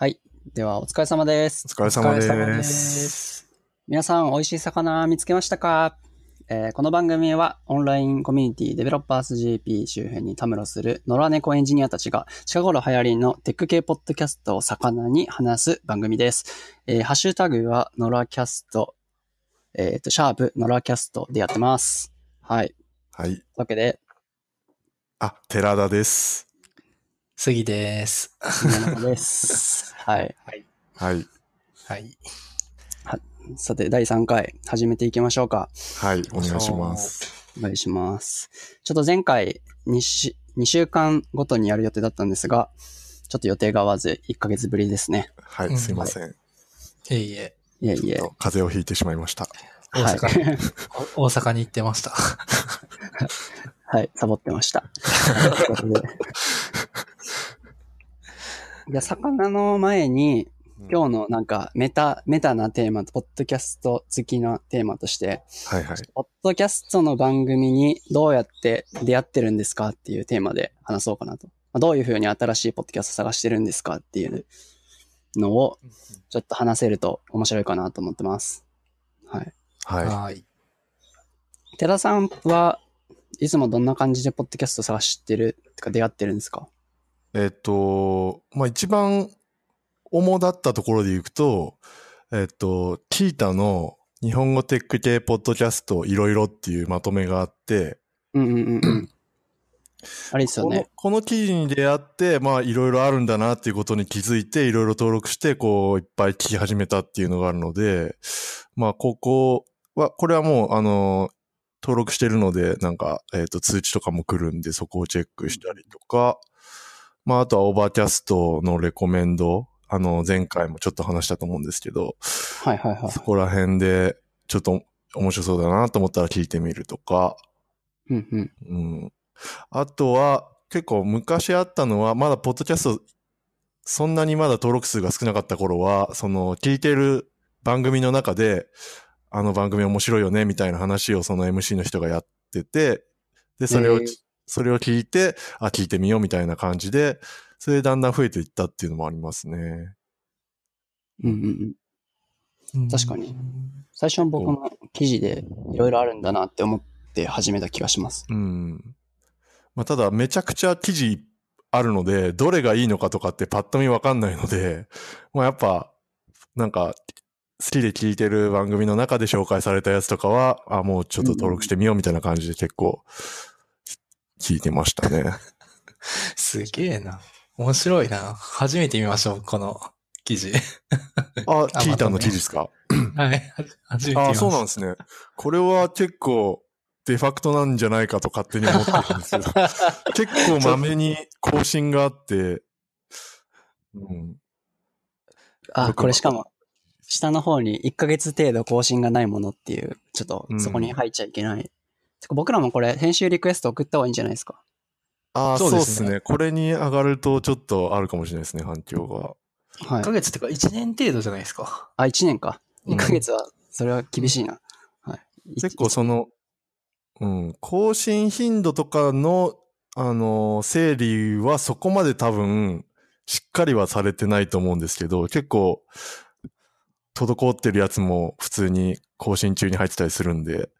はい。では、お疲れ様です。お疲れ様お疲れ様で。ですす。皆さん、美味しい魚見つけましたか、えーこの番組は、オンラインコミュニティデベロッパーズ JP 周辺にたむろする野良猫エンジニアたちが、近頃流行りのテック系ポッドキャストを魚に話す番組です。えーハッシュタグは、野良キャスト、えっ、と、シャープ、野良キャストでやってます。はい。とはい。いうわけで、あ、寺田です。杉です。です。はい。はい。はい。さて、第3回、始めていきましょうか。はい。お願いします。お願いします。ちょっと前回2週、2週間ごとにやる予定だったんですが、ちょっと予定が合わず1ヶ月ぶりですね。はい。うんすいません。いえいえ、いえいえ。ちょっと風邪をひいてしまいました。大はい。大阪に行ってました。はい、サボってました。ということでいや、魚の前に、今日のなんかメタ、メタなテーマと、ポッドキャスト付きのテーマとして、はいはい。ポッドキャストの番組にどうやって出会ってるんですかっていうテーマで話そうかなと。まあどういうふうに新しいポッドキャスト探してるんですかっていうのをちょっと話せると面白いかなと思ってます。はい。はい。はい。寺田さんはいつもどんな感じでポッドキャスト探してるってか出会ってるんですか？えっと、まあ、一番主だったところでいくと、えっと、キータの日本語テック系ポッドキャストいろいろっていうまとめがあって、うんうんうんうん。あれですよこのね。この記事に出会って、まあいろいろあるんだなっていうことに気づいて、いろいろ登録して、こういっぱい聞き始めたっていうのがあるので、まあここは、これはもうあの、登録してるので、なんか、えっ、と通知とかも来るんで、そこをチェックしたりとか、まああとは Overcast のレコメンド、あの前回もちょっと話したと思うんですけど、はいはいはいそ。こら辺でちょっと面白そうだなと思ったら聞いてみるとか、うんうん。うん。あとは、結構昔あったのは、まだポッドキャスト、そんなにまだ登録数が少なかった頃は、その、聞いてる番組の中で、あの番組面白いよね、みたいな話をその MC の人がやってて、で、それを、それを聞いて、あ、聞いてみようみたいな感じで、それでだんだん増えていったっていうのもありますね。うんうんうん。確かに。最初の僕の記事でいろいろあるんだなって思って始めた気がします。うん。まあ、ただ、めちゃくちゃ記事あるので、どれがいいのかとかってパッと見わかんないので、まあ、やっぱ、なんか、好きで聞いてる番組の中で紹介されたやつとかは、あ、もうちょっと登録してみようみたいな感じで結構、聞いてましたね。すげえな。面白いな。初めて見ましょう、この記事。あ、あ聞いたの記事ですか？はい。初めて見まあ、した。そうなんですね。これは結構、デファクトなんじゃないかと勝手に思ってるんですけど、結構まめに更新があって、うん。あ、これしかも、下の方に1ヶ月程度更新がないものっていう、ちょっとそこに入っちゃいけない。僕らもこれ編集リクエスト送った方がいいんじゃないですか？ああ、そでねそううですすね。これに上がるとちょっとあるかもしれないですね、反響が。はい1ヶ。月ってか1年程度じゃないですか？あ、1年か。うん1ヶ月は、それは厳しいな。はい。結構その、うん、更新頻度とかの、あのー整理はそこまで多分、しっかりはされてないと思うんですけど、結構、滞ってるやつも普通に更新中に入ってたりするんで、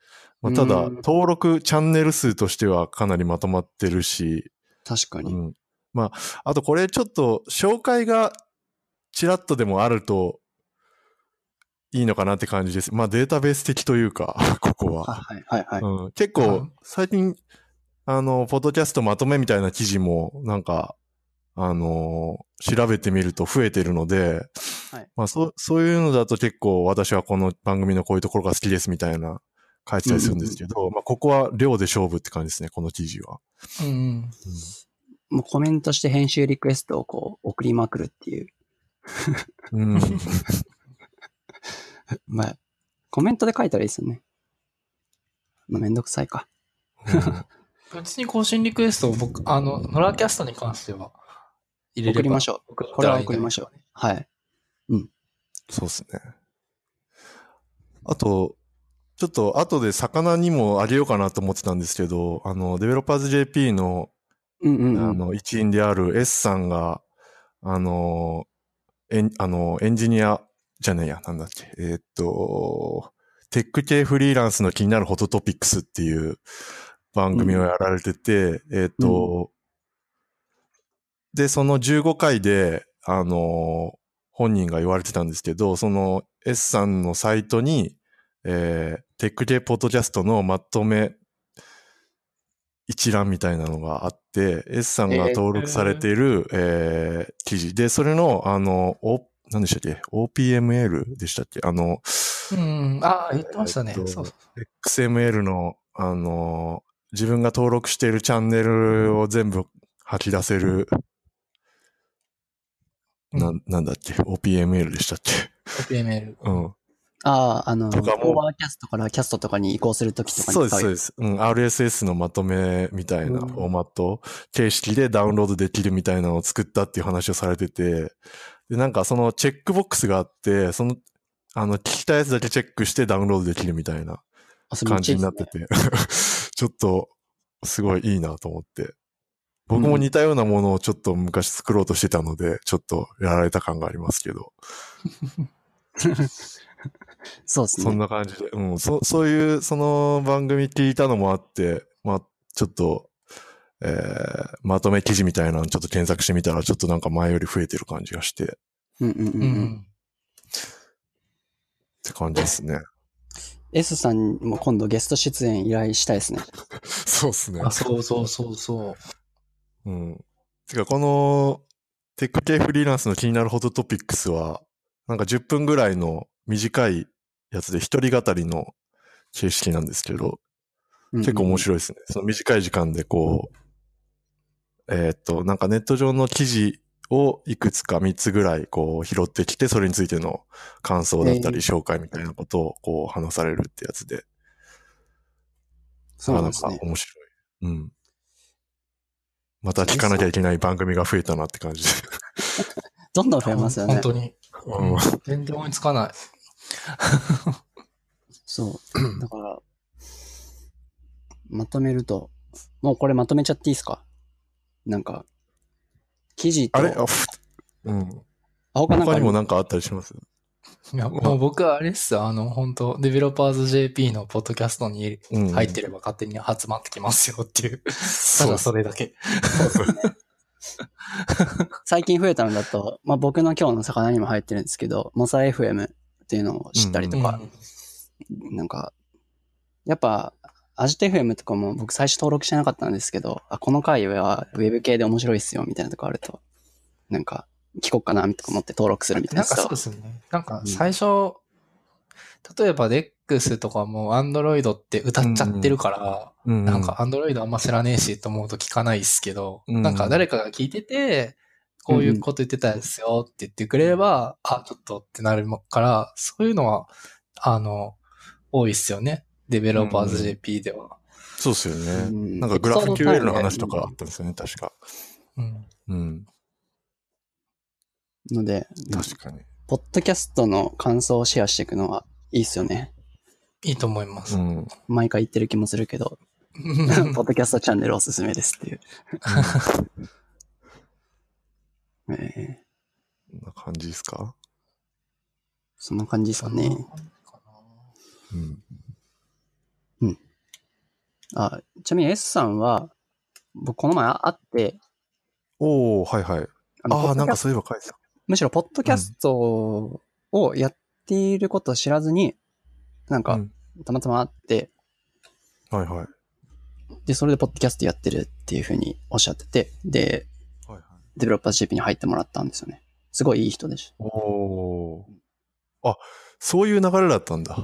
まあ、ただ、うん登録チャンネル数としてはかなりまとまってるし、確かに。うん。まあ、あとこれちょっと紹介がちらっとでもあるといいのかなって感じです。まあデータベース的というか、ここは。はいはいはい。うん、結構うん、最近、あの、ポッドキャストまとめみたいな記事も、なんか、あの調べてみると増えてるので、はいまあそう、そういうのだと結構私はこの番組のこういうところが好きですみたいな書いてたりするんですけど、まあここは量で勝負って感じですね、この記事は。うん。もうコメントして編集リクエストをこう送りまくるっていう。うん。まあ、コメントで書いたらいいですよね。まあ、めんどくさいか。別に更新リクエストを僕、あの、ノラキャストに関しては入れれば送りましょう。これは送りましょう。はい。そうですね。あと、ちょっと後で魚にもあげようかなと思ってたんですけど、あの、デベロッパーズ JP のうんうんうん。あの、一員である S さんが、あの、エン、あの、エンジニアじゃねえや、なんだっけ。えーっと、テック系フリーランスの気になるホットトピックスっていう番組をやられてて、えーっと、で、その15回で、あの、本人が言われてたんですけど、その S さんのサイトに、えー、テック系ポッドキャストのまとめ一覧みたいなのがあって、S さんが登録されている、えー記事で、それの、あの、お、何でしたっけ ?OPML でしたっけ？あの、うん。ああ、言ってましたね。えっとそうそう。XML の、あの、自分が登録しているチャンネルを全部吐き出せる、んなんだっけ ?OPML でしたっけ？OPML。うん。ああ、あの、オとかも。ーバーキャストからキャストとかに移行するときとかにそうです、使そうです。うん、RSS のまとめみたいなうん。フォーマット形式でダウンロードできるみたいなのを作ったっていう話をされてて、で、なんかそのチェックボックスがあって、その、あの、聞きたいやつだけチェックしてダウンロードできるみたいな感じになってねて、ちょっと、すごいいいなと思って。僕も似たようなものをちょっと昔作ろうとしてたので、ちょっとやられた感がありますけど、そうですね。そんな感じで、うん、そ、そういう、その番組聞いたのもあって、まあ、ちょっと、えー、まとめ記事みたいなのちょっと検索してみたら、ちょっとなんか前より増えてる感じがして、っうんうんうんううん。ん。て感じですね。S さんも今度ゲスト出演依頼したいですね。そうですねあ、そうそうそうそう。うん。てか、この、テック系フリーランスの気になるホットトピックスは、なんか10分ぐらいの短いやつで一人語りの形式なんですけど、結構面い。白いですね。その短い時間でこう、えーっと、なんかネット上の記事をいくつか3つぐらいこう拾ってきて、それについての感想だったりえ紹介みたいなことをこう話されるってやつで、そうなんですね。か面白い。うん。また聞かなきゃいけない番組が増えたなって感じで。どんどん増えますよね本。当に。うん全然追いつかない。そう。だから、まとめると、もうこれまとめちゃっていいですか？なんか、記事と、あれ？あふうん。あ、他なん他にもなんかあったりします？いや、もう僕はあれっすよあの、本当デベロッパーズ JP のポッドキャストにうん。入ってれば勝手に集まってきますよっていう。ただそれだけ。最近増えたのだと、まあ僕の今日の魚にも入ってるんですけど、モサ FM っていうのを知ったりとか、なんか、やっぱ、アジテ FM とかも僕最初登録してなかったんですけど、あ、この回はウェブ系で面白いっすよみたいなとこあると、なんか、聞こっかなとか思って登録するみたいな。なんかそうですね。なんか最初、例えば DEX とかも Android って歌っちゃってるから、うんなんか Android あんま知らねえしと思うと聞かないですけど、うん。なんか誰かが聞いてて、こういうこと言ってたんですよって言ってくれれば、あ、ちょっとってなるから、そういうのは、あの、多いっすよね。デベロッパーズ JP では。そうですよね。うんなんかグラフ QL の話とかあったんですよね、確か。うん。うん。ので、確かに。ポッドキャストの感想をシェアしていくのはいいっすよね。いいと思います。うん。毎回言ってる気もするけど、ポッドキャストチャンネルおすすめですっていう。えーこんな感じですか？そんな感じですかね。うん。あ、ちなみに S さんは、僕この前会って、おー、はいはい。あのあなんかそういえば書いてた。むしろポッドキャストをやっていることを知らずに、なんかうん、たまたま会って、はいはい。で、それでポッドキャストやってるっていうふうにおっしゃってて、で。デベロッパー GP に入ってもらったんですよね。すごいいい人でした。おー。あ、そういう流れだったんだ。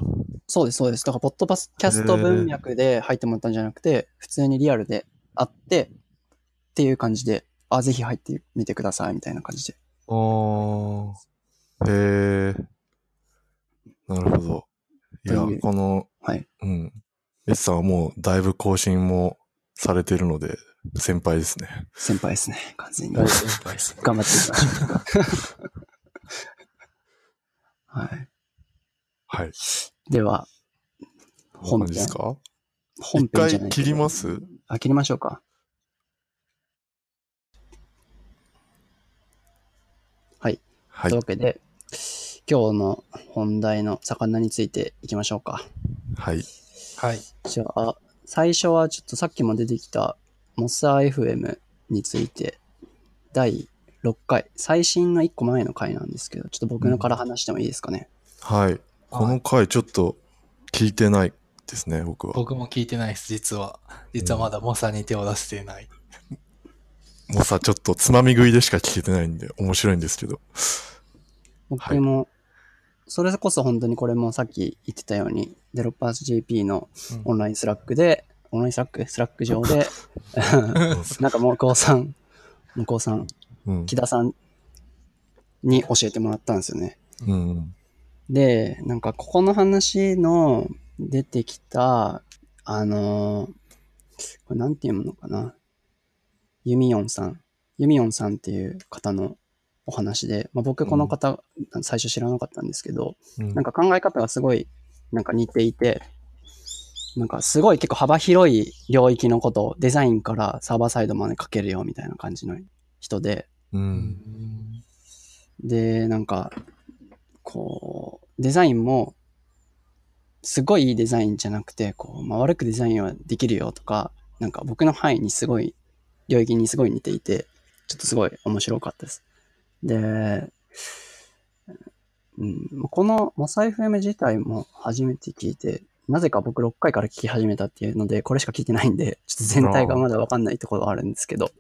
そうです、そうです。だから、ポッドキャスト文脈で入ってもらったんじゃなくて、普通にリアルで会って、っていう感じで、あ、ぜひ入ってみてください、みたいな感じで。あー。へえ。なるほど。いやこの、はい。うん。S さんはもうだいぶ更新もされてるので、先輩ですね。先輩ですね、完全に。大先輩ですね。頑張っていきましょう。はい。はい。では、本編です。か？本一回編じゃない切ります？あ、切りましょうか。はいというわ。けで、今日の本題の魚についていきましょうか。はい。はい。じゃあ、最初はちょっとさっきも出てきたモッサー FM について、第6回、最新の1個前の回なんですけど、ちょっと僕のから話してもいいですかね？はい。この回ちょっと聞いてないですね、僕は。僕も聞いてないです、実は。実はまだモサに手を出していない。もうさ、ちょっとつまみ食いでしか聞けてないんで、面白いんですけど。僕も、それこそ本当にこれもさっき言ってたように、デロッパーズ JP のオンライン Slack で、オンライン Slack Slack 上で、なんか向こうさん、向こうさん、うん。木田さんに教えてもらったんですよね。うん。で、なんかここの話の出てきた、あのーこれなんていうのかな？ユミヨンさん。ユミヨンさんっていう方のお話で、まあ、僕この方、最初知らなかったんですけど、うんなんか考え方がすごいなんか似ていて、なんかすごい結構幅広い領域のことをデザインからサーバーサイドまで書けるよみたいな感じの人で、う。うんん。で、なんか、こう、デザインも、すごいいいデザインじゃなくて、こう、まあ、悪くデザインはできるよとか、なんか僕の範囲にすごい、領域にすごい似ていて、ちょっとすごい面白かったです。で、うん、このモサ FM 自体も初めて聞いて、なぜか僕6回から聞き始めたっていうので、これしか聞いてないんで、ちょっと全体がまだわかんないところはあるんですけど、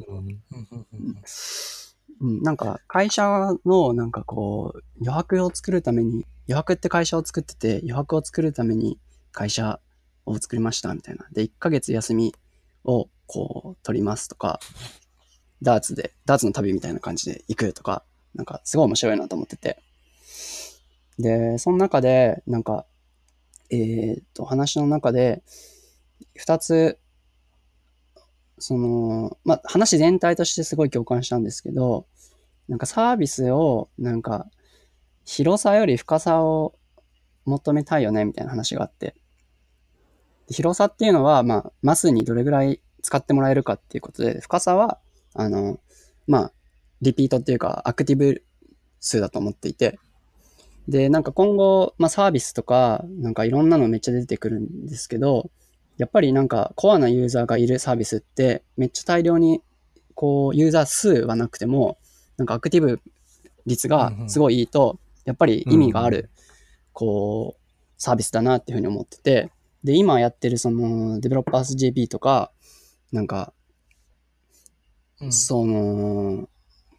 うん、なんか会社のなんかこう余白を作るために余白って会社を作ってて余白を作るために会社を作りましたみたいな。で1ヶ月休みをこう取りますとかダーツでダーツの旅みたいな感じで行くとかなんかすごい面白いなと思ってて。でその中でなんかえっと話の中で2つその、まあ、話全体としてすごい共感したんですけど、なんかサービスを、なんか、広さより深さを求めたいよね、みたいな話があって。広さっていうのは、まあ、マスにどれぐらい使ってもらえるかっていうことで、深さは、あの、まあ、リピートっていうか、アクティブ数だと思っていて、で、なんか今後、まあ、サービスとか、なんかいろんなのめっちゃ出てくるんですけど、やっぱりなんかコアなユーザーがいるサービスってめっちゃ大量にこうユーザー数はなくてもなんかアクティブ率がすごいいいとやっぱり意味があるこうサービスだなっていうふうに思っててで今やってるそのデベロッパーズ JP とかなんかうん。その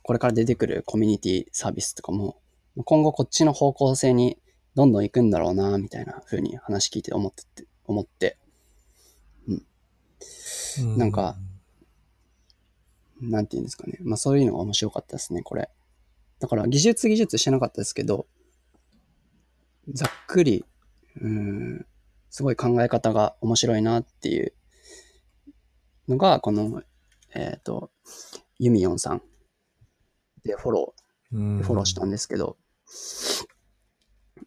これから出てくるコミュニティサービスとかも今後こっちの方向性にどんどん行くんだろうなみたいなふうに話聞いて思ってて思って。なんか、なんていうんですかね。まあそういうのが面白かったですね、これ。だから技術技術してなかったですけど、ざっくり、うん、すごい考え方が面白いなっていうのが、この、えっ、と、ユミヨンさんでフォロうん。ー、フォローしたんですけど、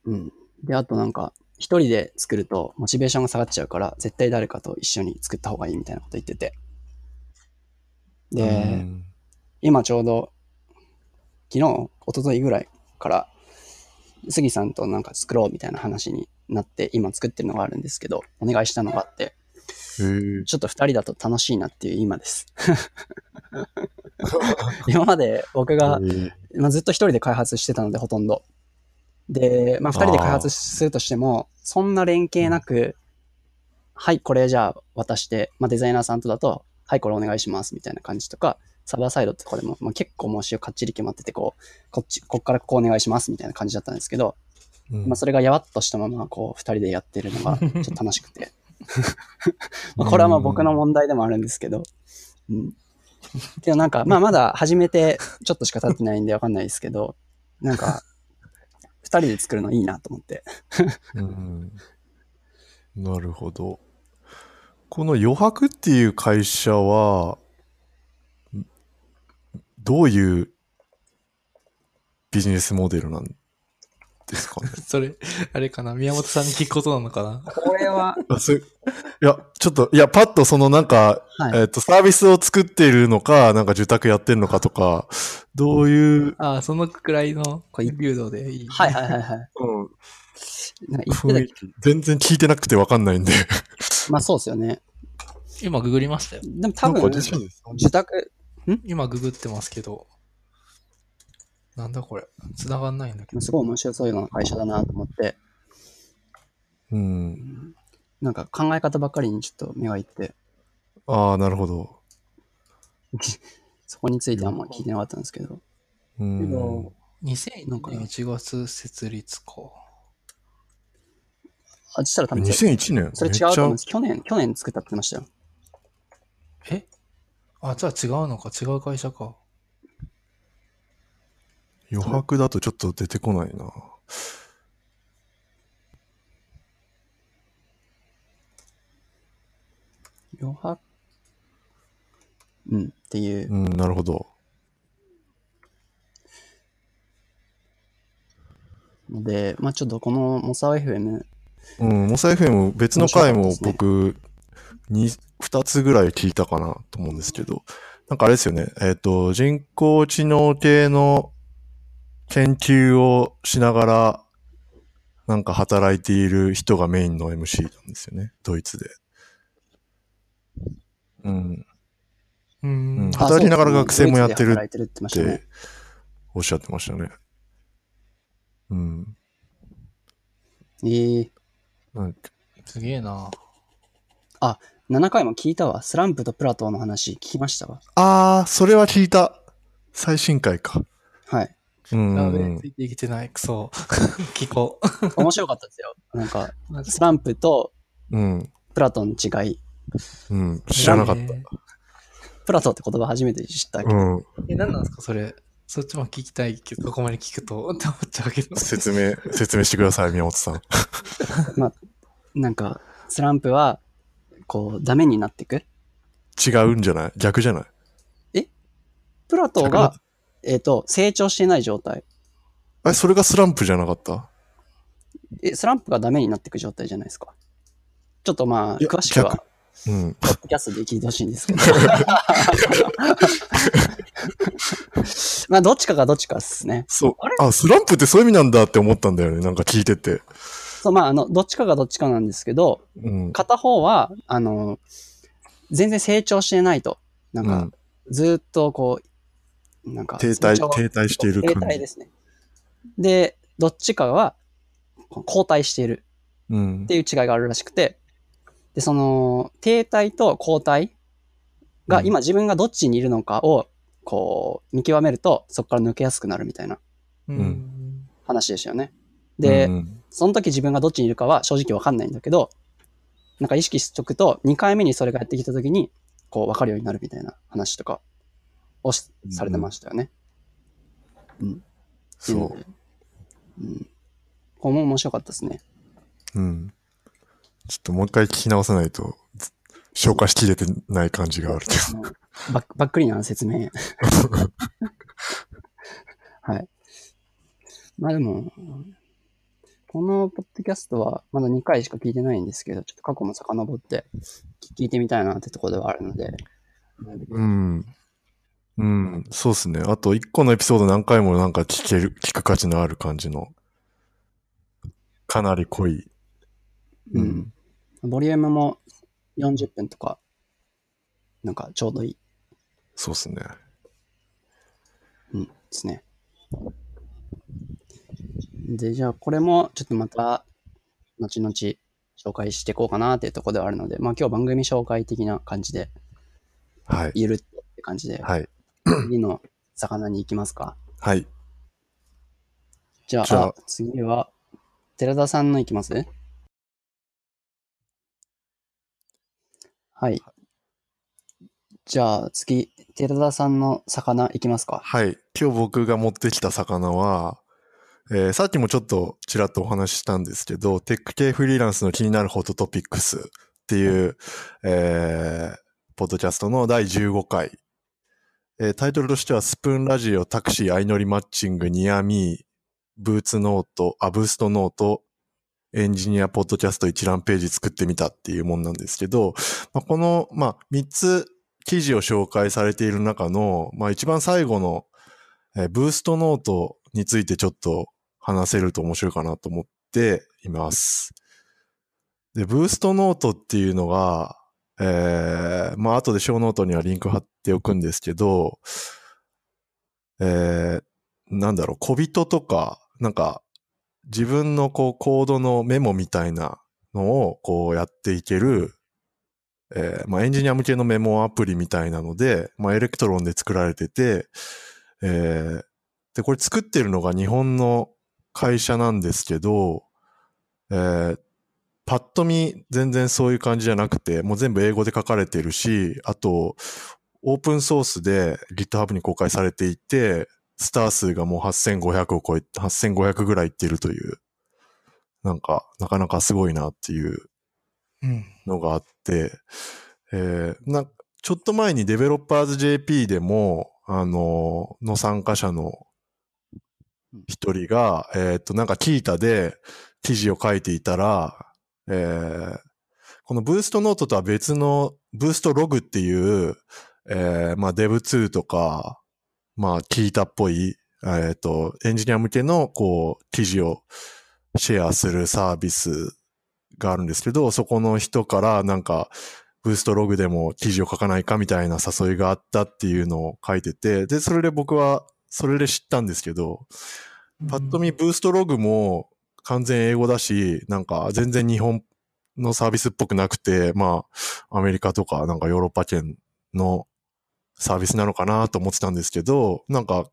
うん。で、あとなんか、一人で作るとモチベーションが下がっちゃうから、絶対誰かと一緒に作った方がいいみたいなこと言ってて。で、うん今ちょうど、昨日、一昨日ぐらいから、杉さんとなんか作ろうみたいな話になって、今作ってるのがあるんですけど、お願いしたのがあって、ちょっと二人だと楽しいなっていう今です。今まで僕が、まあ、ずっと一人で開発してたので、ほとんど。で、まあ、二人で開発するとしても、そんな連携なく、はい、これじゃあ渡して、まあ、デザイナーさんとだと、はい、これお願いします、みたいな感じとか、サーバーサイドとかでも、まあ、結構もうしかっちり決まってて、こう、こっち、こっからここお願いします、みたいな感じだったんですけど、うんまあ、それがやわっとしたまま、こう、二人でやってるのが、ちょっと楽しくて。まあこれはまあ僕の問題でもあるんですけど、うん。けどなんか、まあまだ始めてちょっとしか経ってないんでわかんないですけど、なんか、二人で作るのいいなと思って。うん なるほど。この余白っていう会社は、んどういうビジネスモデルなんですかね。それ、あれかな？宮本さんに聞くことなのかな？これは、いや、ちょっと、いや、パッとそのなんか、はい。えっ、と、サービスを作っているのか、なんか受託やってるのかとか、どういう、ああ、そのくらいのこれ流動でいい？はいはいはいはい。うん、なんか言って雰囲気、全然聞いてなくてわかんないんで。た、まあそうですよね。今ググりましたよ。でも多分、受託、今ググってますけど。なんだこれ。繋がんないんだけど。すごい面白そうな会社だなと思って、うん。なんか考え方ばっかりにちょっと目がいって、ああ、なるほど。そこについてあんま聞いてなかったんですけど。うん。2001年1月設立か。あ、そしたら多分、2001年？それ違うと思うんです。去年、去年作ったって言ってましたよ。え？あ、じゃあ違うのか。違う会社か。余白だとちょっと出てこないな。余白？うん、っていう。うん、なるほど。ので、まあちょっとこのモサ FM、うん、モサ FM 別の回も僕、に、二つぐらい聞いたかなと思うんですけど、なんかあれですよね、えっ、と、人工知能系の研究をしながら、なんか働いている人がメインの MC なんですよね、ドイツで。うん。うん働きながら学生もやってるって。おっしゃってましたね。うん。ええなんかすげえな。7回も聞いたわ。スランプとプラトーの話聞きましたわ。あー、それは聞いた。最新回か。はい。うんやべえ、うんうんつ。いてきてない。クソ。聞こ面白かったですよ。なんか、う。スランプとうん。プラトーの違い。うん。知らなかった。えプラトーって言葉初めて知ったけど。うん。え、何なんですかそれ？そっちも聞きたいけど、ここまで聞くと、って思っちゃうけど。説明、説明してください、宮本さん。なんか、スランプは、こう、ダメになっていく？違うんじゃない？逆じゃない？プラトーが、えっ、と、成長してない状態。え、それがスランプじゃなかった？え、スランプがダメになっていく状態じゃないですか。ちょっとまあ、いや詳しくは逆、うん。ポッドキャストで聞いてほしいんですけど。まあ、どっちかがどっちかですね。そう。あスランプってそういう意味なんだって思ったんだよね。なんか聞いてて。そう、まあ、あの、どっちかがどっちかなんですけど、うん。片方は、あの、全然成長してないと。なんかうん、ずーっとこう、なんか、停滞、停滞している停感じ。滞ですね。で、どっちかは、後退しているうんっていう違いがあるらしくて、で、その、停滞と後退がうん今自分がどっちにいるのかを、こう、見極めると、そこから抜けやすくなるみたいなうん。話でしたよね。で、うんその時自分がどっちにいるかは正直わかんないんだけど、なんか意識しとくと、2回目にそれがやってきた時に、こう、わかるようになるみたいな話とかをしされてましたよね。うん。そうん。これも面白かったですね。う。うん。ちょっともう一回聞き直さないと、ず消化しきれてない感じがあるけど。ばっばっくりな説明。はい。まあでも、このポッドキャストはまだ2回しか聞いてないんですけど、ちょっと過去も遡って聞いてみたいなってところではあるので、うん。うん。そうっすね。あと、一個のエピソード何回もなんか聞ける、聞く価値のある感じの、かなり濃い。ううんん。ボリュームも40分とか、なんかちょうどいい、そうっすね。うん、ですね。で、じゃあこれもちょっとまた、後々紹介していこうかなっていうところではあるので、まあ今日番組紹介的な感じで、はい。ゆるって感じで、はい。次の魚に行きますか？はい。じゃあ、じゃああ次は、寺田さんの行きます？はい。じゃあ次、寺田さんの魚行きますか？はい。今日僕が持ってきた魚は、えーさっきもちょっとちらっとお話ししたんですけど、テック系フリーランスの気になるホットトピックスっていう、えーポッドキャストの第15回。えータイトルとしては、スプーンラジオタクシー相乗りマッチングニアミーブーツノート、あ、ブーストノート、エンジニアポッドキャスト一覧ページ作ってみたっていうもんなんですけど、まあ、この、まあ、3つ記事を紹介されている中の、まあ、一番最後の、えー Boostnote についてちょっと話せると面白いかなと思っています。で、 Boostnote っていうのが、えー、まあ、後でショーノートにはリンク貼っておくんですけど、えー、なんだろう、コードとか、なんか、自分のこう、コードのメモみたいなのを、こうやっていける、えー、まあ、エンジニア向けのメモアプリみたいなので、まあ、 Electron で作られてて、えー、で、これ作ってるのが日本の会社なんですけど、えー、パッと見全然そういう感じじゃなくて、もう全部英語で書かれてるし、あと、オープンソースで GitHub に公開されていて、スター数がもう8500を超え、8500ぐらいいってるという、なんか、なかなかすごいなっていううん。のがあって、えーな、ちょっと前に Developers JP でも、あの、の参加者の一人が、えっ、と、なんかキータで記事を書いていたら、えーこのブーストノートとは別のブーストログっていう、えーまあ Dev2 とか、まあキータっぽい、えっ、と、エンジニア向けの、こう、記事をシェアするサービスがあるんですけど、そこの人からなんか、ブーストログでも記事を書かないかみたいな誘いがあったっていうのを書いてて、で、それで僕は、それで知ったんですけど、パッと見ブーストログも完全英語だし、なんか全然日本のサービスっぽくなくて、まあ、アメリカとかなんかヨーロッパ圏のサービスなのかなと思ってたんですけど、なんか、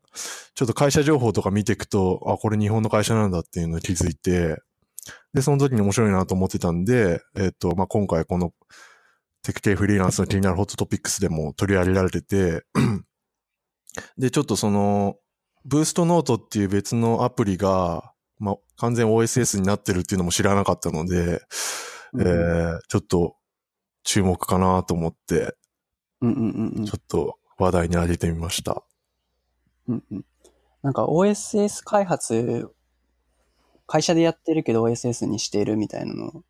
ちょっと会社情報とか見ていくと、あ、これ日本の会社なんだっていうのに気づいて、で、その時に面白いなと思ってたんで、えっ、と、まあ、今回このテク系フリーランスの気になるホットトピックスでも取り上げられてて、で、ちょっとその、ブーストノートっていう別のアプリが、まあ、完全 OSS になってるっていうのも知らなかったので、えー、ちょっと注目かなと思って、うんうんうんうんちょっと話題に挙げてみました。うんうん。なんか OSS 開発、会社でやってるけど OSS にしているみたいなの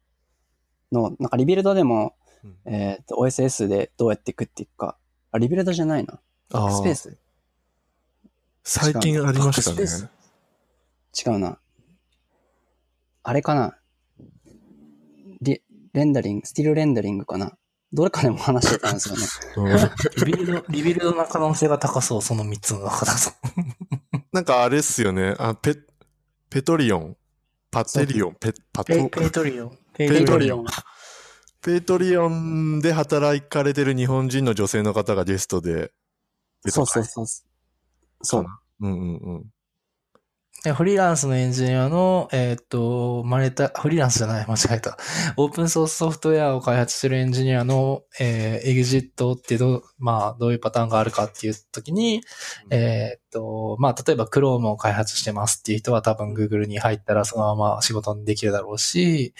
の、なんか Rebuild でも、うんえっ、と、OSS でどうやって食っていくか。あ、 Rebuild じゃないな。スペース最近ありましたねー。違うな。あれかな？リレンダリング、スティルレンダリングかな？どれかでも話してたんですよね。うん Rebuild、Rebuild な可能性が高そう、その3つの中だと。なんかあれっすよね。あ、ペ、 Patreon。Patreon。ペ、パト、 Patreon。Patreon。Patreon で働かれてる日本人の女性の方がゲストでそうそうそう。そう。うんうんうん。でフリーランスのエンジニアの、えーっと、生まれた、フリーランスじゃない、間違えた。オープンソースソフトウェアを開発してるエンジニアの、えーエグジットってどう、まあ、どういうパターンがあるかっていう時に、えーっと、まあ、例えば Chrome を開発してますっていう人は多分 Google に入ったらそのまま仕事にできるだろうし、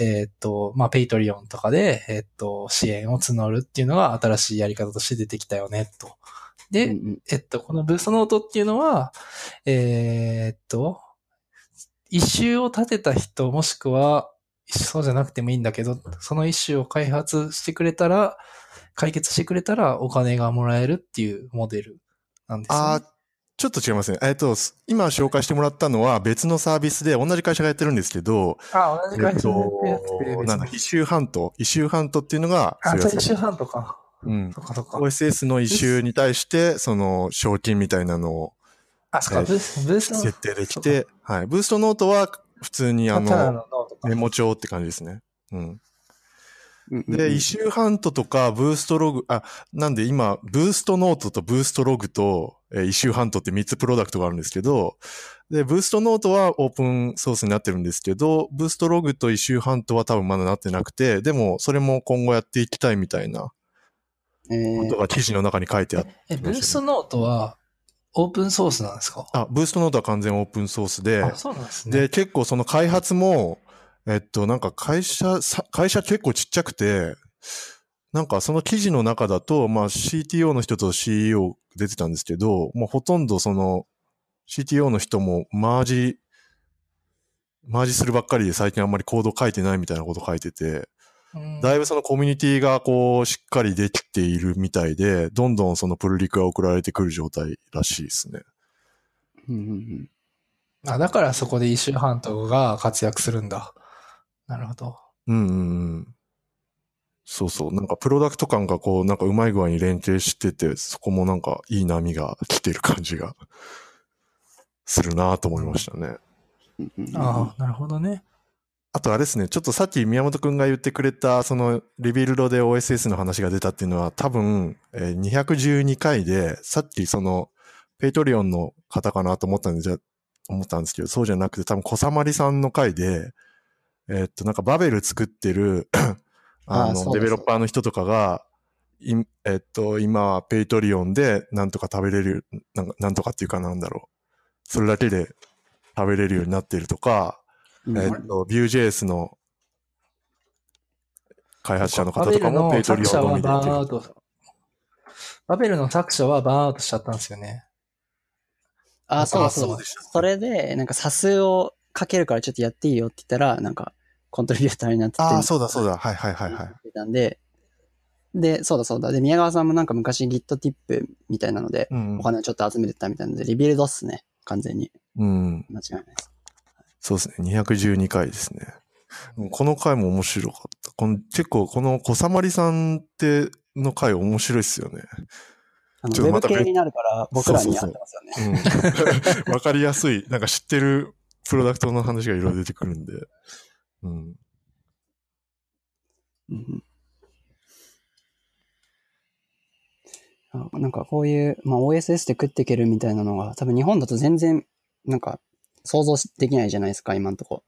えーっと、まあ、Patreon とかで、えーっと、支援を募るっていうのが新しいやり方として出てきたよね、と。で、うんうんえっと、このブーストノートっていうのは、えーっと、一周を立てた人、もしくは、そうじゃなくてもいいんだけど、その一周を開発してくれたら、解決してくれたらお金がもらえるっていうモデルなんですよ、あーちょっと違いますね。えっと、す今紹介してもらったのは別のサービスで同じ会社がやってるんですけど、あ、同えじ会っ社でやってとて、、なんだ、一周半島。一周半島っていうのが、あ、じゃあ一周半とか。うん。そっかそっか。OSS の一周に対して、その、賞金みたいなのをあ、そっか、えーブースブースト設定できて、はい。ブーストノートは普通にあの、メモ帳って感じですね。うん。うんうんうんで、一周ハントとか、ブーストログ、あ、なんで今、ブーストノートとブーストログと、えー、一周ハントって3つプロダクトがあるんですけど、で、ブーストノートはオープンソースになってるんですけど、ブーストログと一周ハントは多分まだなってなくて、でも、それも今後やっていきたいみたいなえーことが記事の中に書いてあって、え、ブーストノートはオープンソースなんですか？あ、ブーストノートは完全オープンソースで、あ、そうなんですね。で、結構その開発も、えっと、なんか会社、さ会社結構ちっちゃくて、なんかその記事の中だと、まあ CTO の人と CEO 出てたんですけど、もうほとんどその CTO の人もマージマージするばっかりで最近あんまりコード書いてないみたいなこと書いてて、うんだいぶそのコミュニティがこう、しっかりできているみたいで、どんどんそのプルリクが送られてくる状態らしいですね。うんうんうんあ、だからそこでイシューハントが活躍するんだ。なるほど。うんうんうん。そうそう。なんかプロダクト感がこう、なんかうまい具合に連携してて、そこもなんかいい波が来てる感じがするなと思いましたね。ああ、なるほどね。あとあれですね、ちょっとさっき宮本くんが言ってくれた、その Rebuild で OSS の話が出たっていうのは多分、えー212回で、さっきその、 Patreon の方かなと思ったんで、じゃ、思ったんですけど、そうじゃなくて多分小さまりさんの回で、えーっと、なんかバベル作ってる、あの、デベロッパーの人とかが、いえっと、今、 Patreon でなんとか食べれる、なんかなんとかっていうかなんだろう。それだけで食べれるようになってるとか、うんえっと、Vue.js の開発者の方とかも Patreon のみでやバーンアウってる。ト。バベルの作者はバーンアウトしちゃったんですよね。あ、そうあそう。それで、なんか、差数をかけるからちょっとやっていいよって言ったら、なんか、コントリビューターになってて。ああ、そうだそうだ。はいはいはいはい。ってたんで、で、そうだそうだ。で、宮川さんもなんか昔 Git ティップみたいなので、うんお。金をちょっと集めてたみたいなので、リビルドっすね。完全に。うん。間違いないです。そうですね。212回ですね。うんこの回も面白かった。この結構、この小さまりさんっての回面白いっすよね。あの、ちょっとまた別ブ系になるから、僕らに合ってますよね。うん。わかりやすい。なんか知ってるプロダクトの話がいろいろ出てくるんで。うん。うんあなんかこういう、まあ、OSS で食っていけるみたいなのが、多分日本だと全然、なんか、想像できないじゃないですか、今んとこ。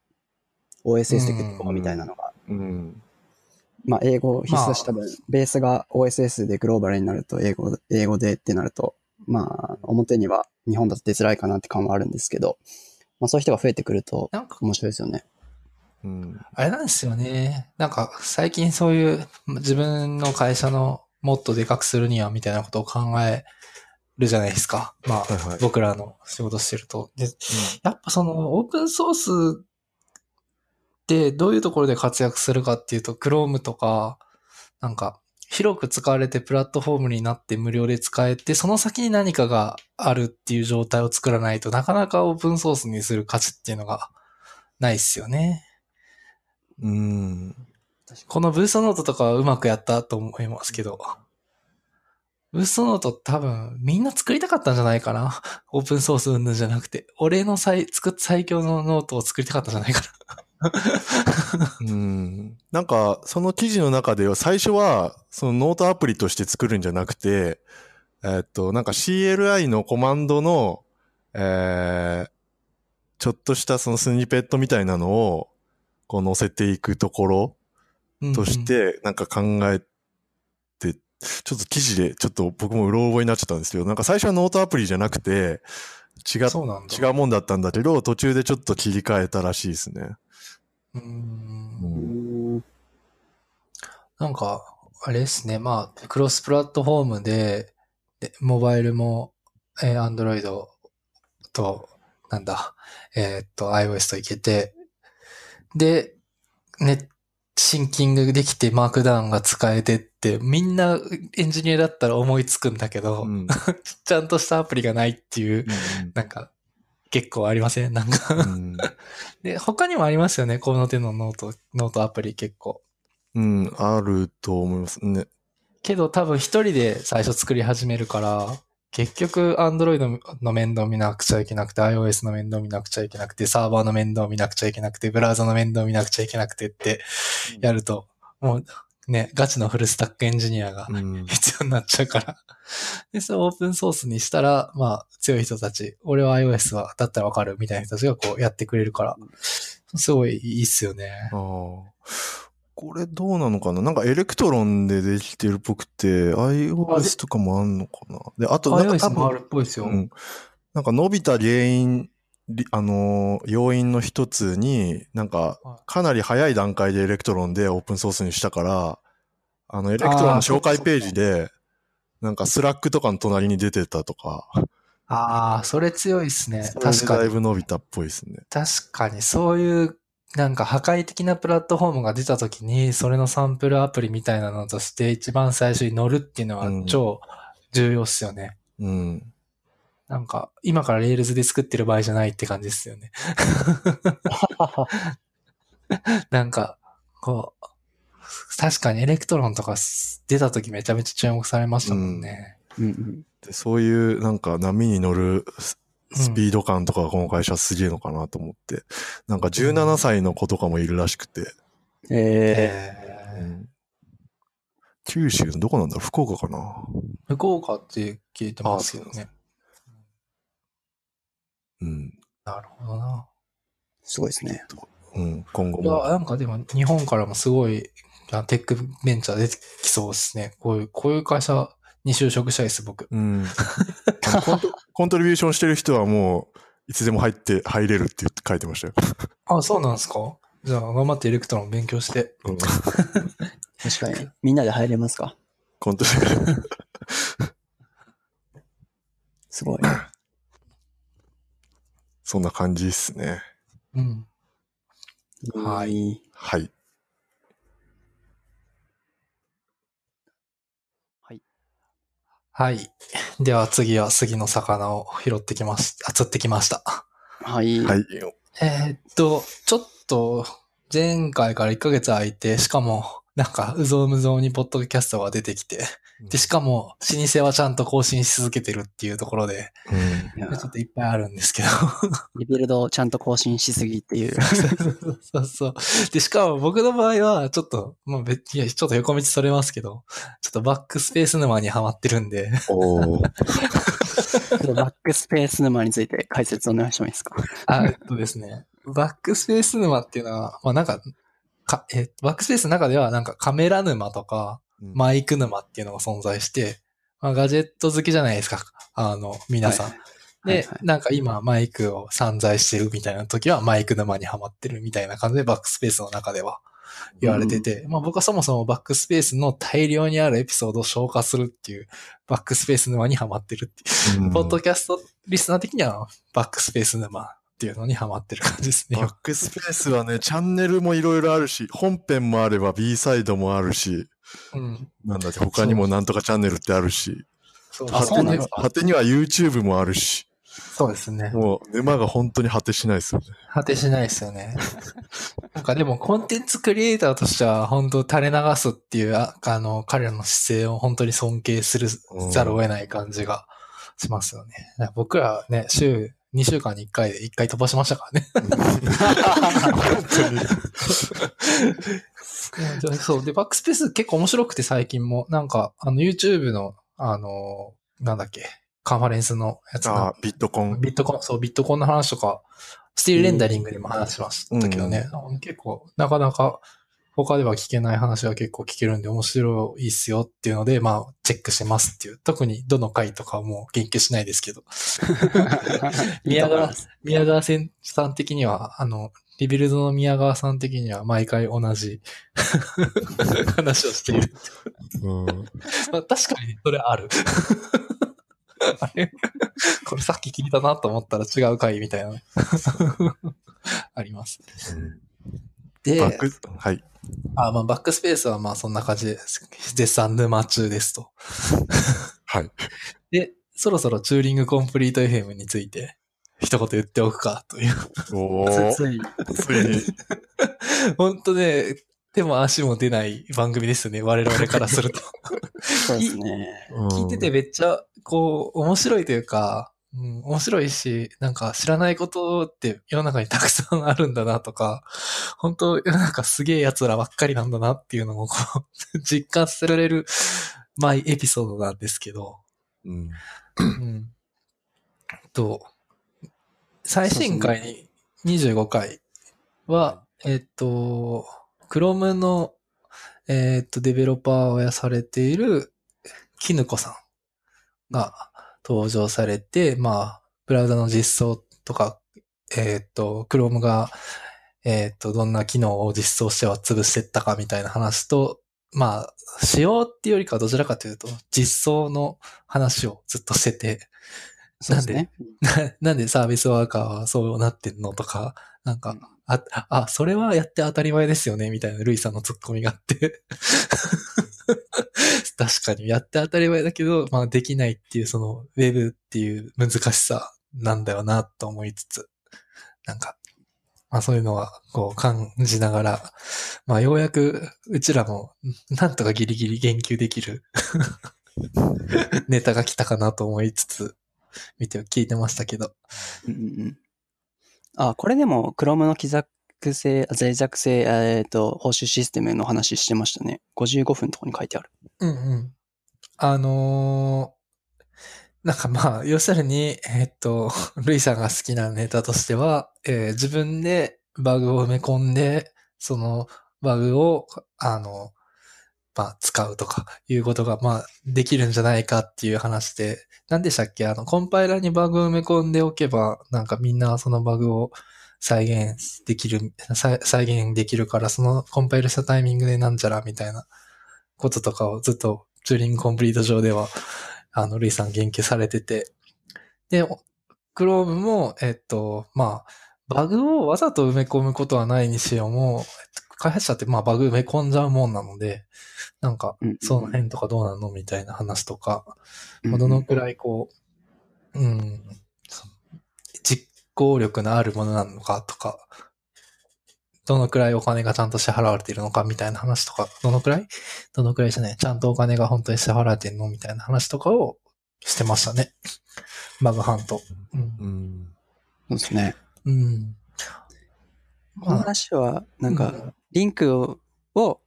OSS で食っていこうみたいなのが。うん。まあ、英語必須だし、多分、ベースが OSS でグローバルになると、英語、英語でってなると、まあ、表には日本だと出づらいかなって感はあるんですけど、まあ、そういう人が増えてくるとなんか、面白いですよね。うん。あれなんですよね。なんか、最近そういう自分の会社のもっとでかくするにはみたいなことを考えるじゃないですか。まあ、はいはい僕らの仕事してると。で、やっぱそのオープンソースってどういうところで活躍するかっていうと、Chrome とか、なんか、広く使われてプラットフォームになって無料で使えて、その先に何かがあるっていう状態を作らないとなかなかオープンソースにする価値っていうのがないっすよね。うん。この Boostnote とかはうまくやったと思いますけど、 Boostnote 多分みんな作りたかったんじゃないかな。オープンソース云々じゃなくて、俺の最、作っ最強のノートを作りたかったんじゃないか うん。なんか、その記事の中では、最初は、そのノートアプリとして作るんじゃなくて、えっと、なんか CLI のコマンドの、えー、ちょっとしたそのスニペットみたいなのを、こう載せていくところな。としうんうん、て、なんか考えて、ちょっと記事で、ちょっと僕もうろ覚えになっちゃったんですけど、なんか最初はノートアプリじゃなくて、違う。違うもんだったんだけど、途中でちょっと切り替えたらしいですね。うんん。なんか、あれですね。まあ、クロスプラットフォームで、でモバイルも、えー、Android と、なんだ、えーっと、iOS といけて、で、ね、シンキングできてマークダウンが使えてって、みんなエンジニアだったら思いつくんだけど、うん。ちゃんとしたアプリがないっていう、なんか、結構ありません？なんかうん。で、他にもありますよね？この手のノート、ノートアプリ結構。うん、あると思いますね。けど多分一人で最初作り始めるから、結局 Android の面倒見なくちゃいけなくて、iOS の面倒見なくちゃいけなくて、サーバーの面倒見なくちゃいけなくて、ブラウザの面倒見なくちゃいけなくてってやると、もうね、ガチのフルスタックエンジニアがうん。必要になっちゃうから。で、それをオープンソースにしたら、まあ強い人たち、俺は iOS はだったらわかるみたいな人たちがこうやってくれるから、すごいいいっすよね。これどうなのかな？なんか Electron でできてるっぽくて、iOS とかもあんのかな？で、あとなんか多もあ分、るっぽいですよ。うん。なんか伸びた原因、りあのー、要因の一つに、なんかは、かなり早い段階で Electron でオープンソースにしたから、あの、 Electron の紹介ページで、なんか Slack とかの隣に出てたとか、ああ、それ強いですね。それでだい確かに。ぶ伸びたっぽいですね。確かに、そういう、なんか破壊的なプラットフォームが出た時に、それのサンプルアプリみたいなのとして一番最初に乗るっていうのはうん超重要っすよね。うん。なんか、今から Rails で作ってる場合じゃないって感じですよね。なんか、こう、確かに Electron とか出た時めちゃめちゃ注目されましたもんね。うんうん。でそういうなんか波に乗るススピード感とかがこの会社すげえのかなと思って。なんか17歳の子とかもいるらしくて。ええー九州のどこなんだろう？福岡かな？福岡って聞いてますよね。うん。なるほどな。ー、すごいですね。うん。今後いや、も。なんかでも日本からもすごいあテックベンチャー出てきそうですね。こういう、こういう会社に就職したいです、僕。うん。コント コントリビューションしてる人はもう、いつでも入って、入れるって言って書いてましたよ。あ、そうなんですか？じゃあ、頑張って Electron 勉強して。うん確かに。みんなで入れますか？コントリビューション。すごい。そんな感じですね。うん。はいい。はい。はい。では次は杉の魚を拾ってきまし、あ、釣ってきました。はい。はい。えーっと、ちょっと、前回から1ヶ月空いて、しかも、なんか、うぞうむぞうにポッドキャストが出てきて、で、しかも、老舗はちゃんと更新し続けてるっていうところで、うん。ちょっといっぱいあるんですけど。リビルドをちゃんと更新しすぎっていう。そうそう。で、しかも僕の場合は、ちょっと、もう別、いや、ちょっと横道それますけど、ちょっとバックスペース沼にはまってるんで、おー。バックスペース沼について解説お願いしてもいいですか？あ、えっとですね、バックスペース沼っていうのは、まあなんか、か、え、バックスペースの中ではなんかカメラ沼とか、マイク沼っていうのが存在して、まあ、ガジェット好きじゃないですか。あの、皆さん。はいで、はいはいなんか今マイクを散在してるみたいな時はマイク沼にはまってるみたいな感じでバックスペースの中では言われてて、まあ僕はそもそもバックスペースの大量にあるエピソードを消化するっていうバックスペース沼にはまってるっていう。うんポッドキャストリスナー的にはバックスペース沼っていうのにはまってる感じですね。バックスペースはね、チャンネルもいろいろあるし、本編もあれば B サイドもあるし、うん。なんだっけ、他にもなんとかチャンネルってあるし、そうあそう果てには YouTube もあるし、そうですね。もう沼が本当に果てしないですよね。果てしないですよね。なんかでもコンテンツクリエイターとしては本当垂れ流すっていう、ああの、彼らの姿勢を本当に尊敬するざるを得ない感じがしますよね。だから僕らね、週、2週間に1回で1回飛ばしましたからね。本当に。うんそう。で、バックスペース結構面白くて最近も、なんか、あの、YouTube の、あの、なんだっけ、カンファレンスのやつああ、ビットコン。ビットコン、そう、ビットコンの話とか、スティールレンダリングでも話しましたけどね、結構、なかなか、他では聞けない話は結構聞けるんで面白いっすよっていうので、まあ、チェックしますっていう。特にどの回とかはもう言及しないですけど。宮川、宮川さん的には、あの、リビルドの宮川さん的には毎回同じ 話をしている。うんまあ、確かにそれある。あれ？これさっき聞いたなと思ったら違う回みたいな。あります。で、バック、はい。あまあ、バックスペースはまあそんな感じです。絶賛沼中ですと。はい。で、そろそろチューリングコンプリート FM について一言言っておくかという。おー、つい、ついに。本当ね、手も足も出ない番組ですね。我々からすると。そうですね。聞いててめっちゃ、こう、面白いというか、うん、面白いし、なんか知らないことって世の中にたくさんあるんだなとか、本当世の中すげえ奴らばっかりなんだなっていうのをこう、実感させられる、マイエピソードなんですけど、うん。うん。と、最新回に25回は、えっと、Chrome の、えっと、デベロッパーをやされている、きぬこさんが登場されて、まあ、ブラウザの実装とか、えっと、Chrome が、えっと、どんな機能を実装しては潰していったかみたいな話と、まあ、仕様っていうよりかはどちらかというと、実装の話をずっとしてて、そうで。な なんでサービスワーカーはそうなってんのとか、なんか、うんあ、あ、それはやって当たり前ですよね、みたいなルイさんのツッコミがあって。確かにやって当たり前だけど、まあできないっていうそのウェブっていう難しさなんだよなと思いつつ、なんか、まあそういうのはこう感じながら、まあようやくうちらもなんとかギリギリ言及できる ネタが来たかなと思いつつ、見て、聞いてましたけど。うんうんうん。あ、これでも Chrome の帰属性、脆弱性、えっ、と、報酬システムの話してましたね。55分のとこに書いてある。うんうん。あのーなんかまあ、要するに、えっと、ルイさんが好きなネタとしては、えー自分でバグを埋め込んで、そのバグを、あの、まあ、使うとか いうことが、まあ、できるんじゃないかっていう話で、何でしたっけ？あの、コンパイラーにバグ埋め込んでおけば、なんかみんなそのバグを再現できる、再現できるから、そのコンパイルしたタイミングでなんちゃらみたいなこととかをずっとチューリングコンプリート上では、あの、ルイさん言及されてて。で、クロームも、えっと、まあ、バグをわざと埋め込むことはないにしようも、開発者ってまあバグ埋め込んじゃうもんなので、なんかその辺とかどうなのみたいな話とか、どのくらいこう、うん、そ実行力のあるものなのかとか、どのくらいお金がちゃんと支払われているのかみたいな話とか、どのくらい？どのくらいじゃない？ちゃんとお金が本当に支払われてるのみたいな話とかをしてましたね。バグハント。うん。うん。そうですね。うん。この話は、なんか、リンクをを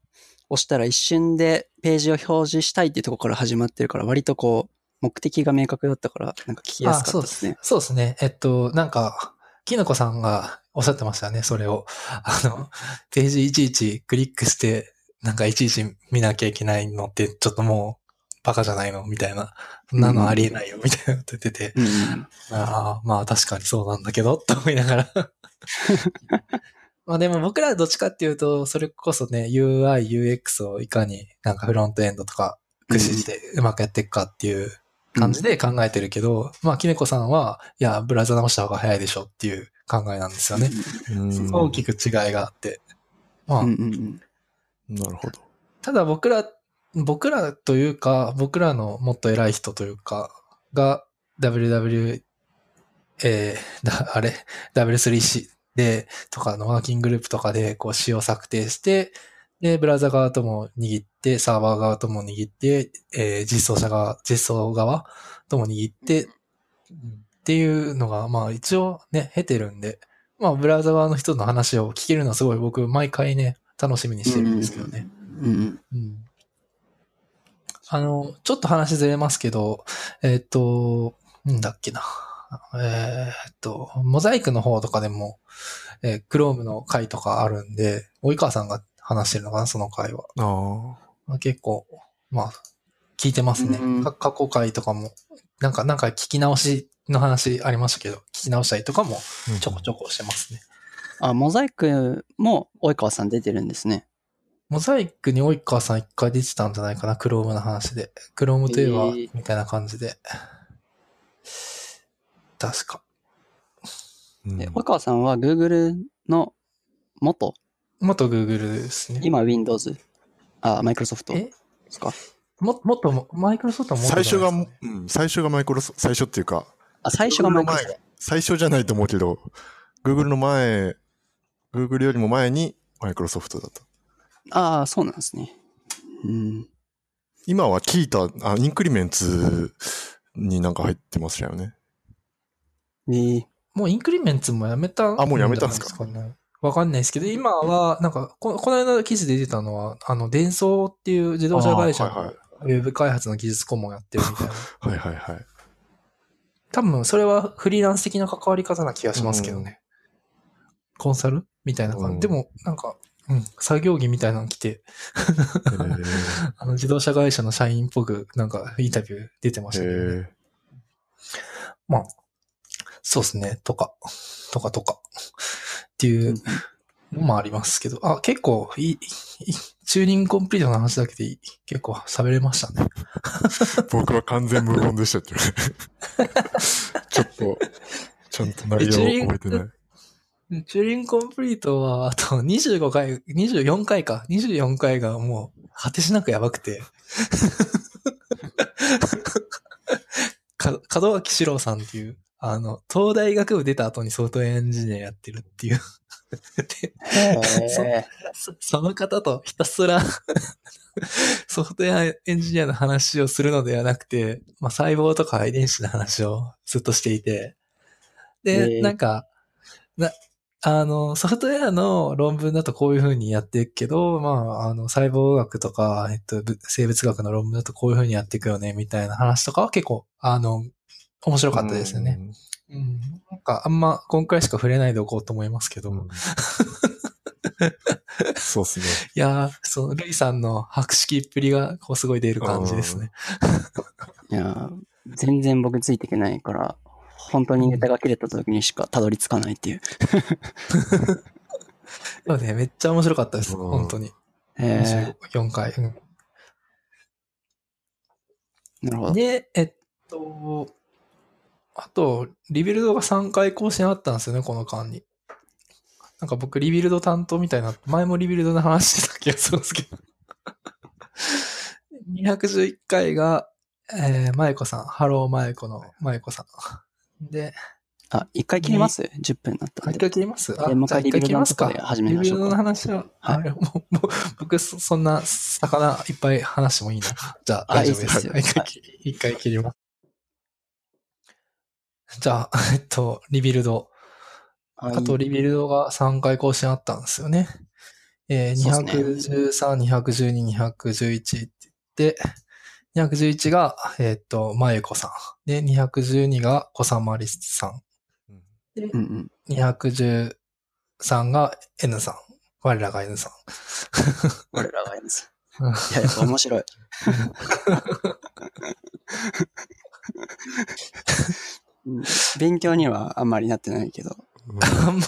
押したら一瞬でページを表示したいっていうところから始まってるから、割とこう、目的が明確だったから、なんか聞きやすかったですね。そうですね。えっと、なんか、きのこさんがおっしゃってましたよね、それを。あの、ページいちいちクリックして、なんかいちいち見なきゃいけないのって、ちょっともう、バカじゃないのみたいな。そんなのありえないよ、みたいなこと言ってて。うんうんああ、まあ確かにそうなんだけど、と思いながら。まあでも僕らはどっちかっていうと、それこそね、UI、UX をいかになんかフロントエンドとか駆使してうまくやっていくかっていう感じで考えてるけど、まあ、きねこさんは、いや、ブラウザ直した方が早いでしょっていう考えなんですよね。うん大きく違いがあって。まあ、うんうんうんなるほど。ただ僕ら、僕らというか、僕らのもっと偉い人というか、が WW、えー、だ、あれ、W3C で、とかのワーキンググループとかで、こう、仕様策定して、で、ブラウザ側とも握って、サーバー側とも握って、えー実装者側、実装側とも握って、っていうのが、まあ一応ね、経てるんで、まあブラウザ側の人の話を聞けるのはすごい僕、毎回ね、楽しみにしてるんですけどね。うんあの、ちょっと話ずれますけど、えっ、と、なんだっけな。えっ、と、モザイクの方とかでも、えー、Chrome の回とかあるんで、及川さんが話してるのかな、その回は。ああ。まあ結構、まあ、聞いてますね。うんか過去回とかも、なんか、なんか聞き直しの話ありましたけど、聞き直したりとかもちょこちょこしてますね。あ、モザイクも及川さん出てるんですね。モザイクに及川さん一回出てたんじゃないかな、クロームの話で。クロームといえば、えーみたいな感じで。確か。うんで及川さんは Google の元、元 Google ですね。今 Windows、あ、Microsoft でえすか？も、もっと、マイクロソフトはもっと最初が、うん、最初がマイクロソ最初っていうか、あ、最初が Google の Microsoft 前。が最初じゃないと思うけど、Google の前、Google よりも前にマイクロソフトだった。ああ、そうなんですね。うん。今はキータ、あ、インクリメンツになんか入ってましたよね。えーもうインクリメンツもやめたあもうやめたんですか。わかんないですけど、今は、なんか、ここの間記事で出てたのは、あの、デンソーっていう自動車会社のウェブ開発の技術顧問やってるみたいな。はいはいはい。多分、それはフリーランス的な関わり方な気がしますけどね。コンサルみたいな感じ。うんでも、なんか、うん、作業着みたいなの着て、えー あの、自動車会社の社員っぽく、なんか、インタビュー出てましたけどね。えまあ、そうですね、とか、とかとか、っていうのもありますけど、あ、結構いい、チューニングコンプリートの話だけで結構喋れましたね。僕は完全無言でしたっていう。ちょっと、ちゃんと内容を覚えてない。チューリングコンプリートは、あと25回、24回か。24回がもう、果てしなくやばくて。か、門脇史郎さんっていう、あの、東大学部出た後にソフトウェアエンジニアやってるっていう。でそへそその方とひたすらソフトウェアエンジニアの話をするのではなくて、まあ、細胞とか遺伝子の話をずっとしていて、で、なんか、な、あの、ソフトウェアの論文だとこういう風にやっていくけど、まあ、あの、細胞学とか、えっと、ぶ生物学の論文だとこういう風にやっていくよね、みたいな話とかは結構、あの、面白かったですよね。うん。なんか、あんま、今回しか触れないでおこうと思いますけど、うん。う んそうっすね。いやー、そう、ルイさんの博識っぷりが、こう、すごい出る感じですね。いやー、全然僕ついていけないから、本当にネタが切れた時にしかたどり着かないっていう。でもね、めっちゃ面白かったです。うん本当に。え24回。うんー、なるほど。で、えっと、あと、 Rebuild が3回更新あったんですよね、この間に。なんか僕、 Rebuild 担当みたいな、前も Rebuild の話してた気がするんですけど。211回が、えー、まゆこさん、 Hello Mayuko のまゆこさん。で、あ、一回切ります ?10 分になったんで。一回切ります？あでもう一回切りますかリビルドのとこで始めましょうか Rebuild の話は、はいもう、もう僕、そそんな魚いっぱい話してもいいな。じゃあ、あ大丈夫です。一回切り一回切ります。じゃあ、えっと、 Rebuild。ああと、 Rebuild が3回更新あったんですよね。えー、そうっすね213、212、211って言って、211が、えっと、まゆこさん。で、212がこさまりさん。うんうん。213が N さん。我らが N さん。俺らがやるん いや、やっぱ面白い。う ん勉強にはあんまりなってないけど。あんま、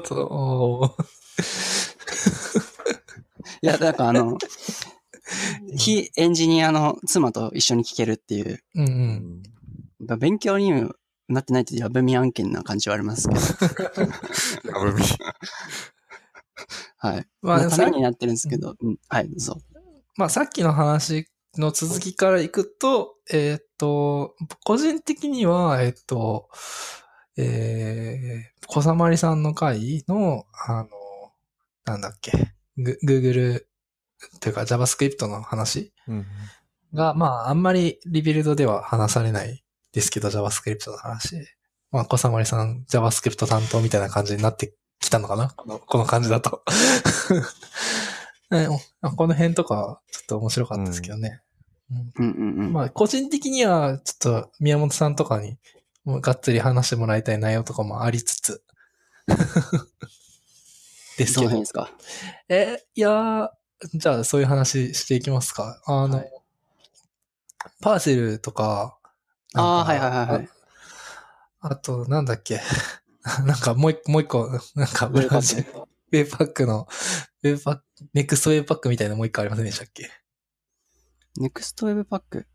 と、いや、だからあの、非エンジニアの妻と一緒に聞けるっていう、うんう。うん勉強にもなってないとやぶみ案件な感じはありますけど。やぶみ。はい。まあ、まあ、たさめになってるんですけど、うん、はい、そう。まあ、さっきの話の続きからいくと、えーっと、個人的には、えーっと、えー、小さまりさんの回の、あの、なんだっけ、グ Google というか JavaScript の話？うんが、まあ、あんまりリビルドでは話されないですけど、JavaScript の話。まあ、小さまりさん JavaScript 担当みたいな感じになってきたのかな？この、この感じだと。えこの辺とか、ちょっと面白かったですけどね。うんうんうん。まあ、個人的には、ちょっと宮本さんとかに、もうがっつり話してもらいたい内容とかもありつつ。ですけどどの辺で。すか？え、いやーじゃあそういう話していきますか。あの、はいパーセルとか、ああー、なんかはいはいはいはい。ああと、なんだっけ？なんかもう一個、もう一個、なんか、ウェブパッ ウェブパックの、ウェブパック、ネクストウェブパックみたいなのもう一個ありませんでしたっけ？ネクストウェブパック？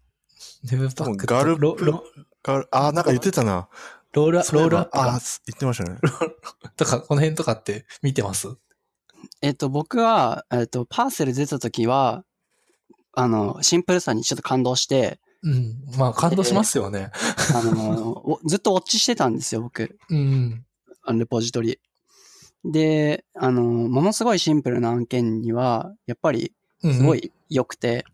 ウェブパックとガルプロロがあ、なんか言ってたな。ロールロールアップあか、言ってましたね。とか、この辺とかって見てます？えっと、僕は、えっと、パーセル出た時は、あの、シンプルさにちょっと感動して、うん。まあ、感動しますよね。あの、おずっとウォッチしてたんですよ、僕。うん。あのレポジトリ。で、あの、ものすごいシンプルな案件には、やっぱりうん。すごい良くて、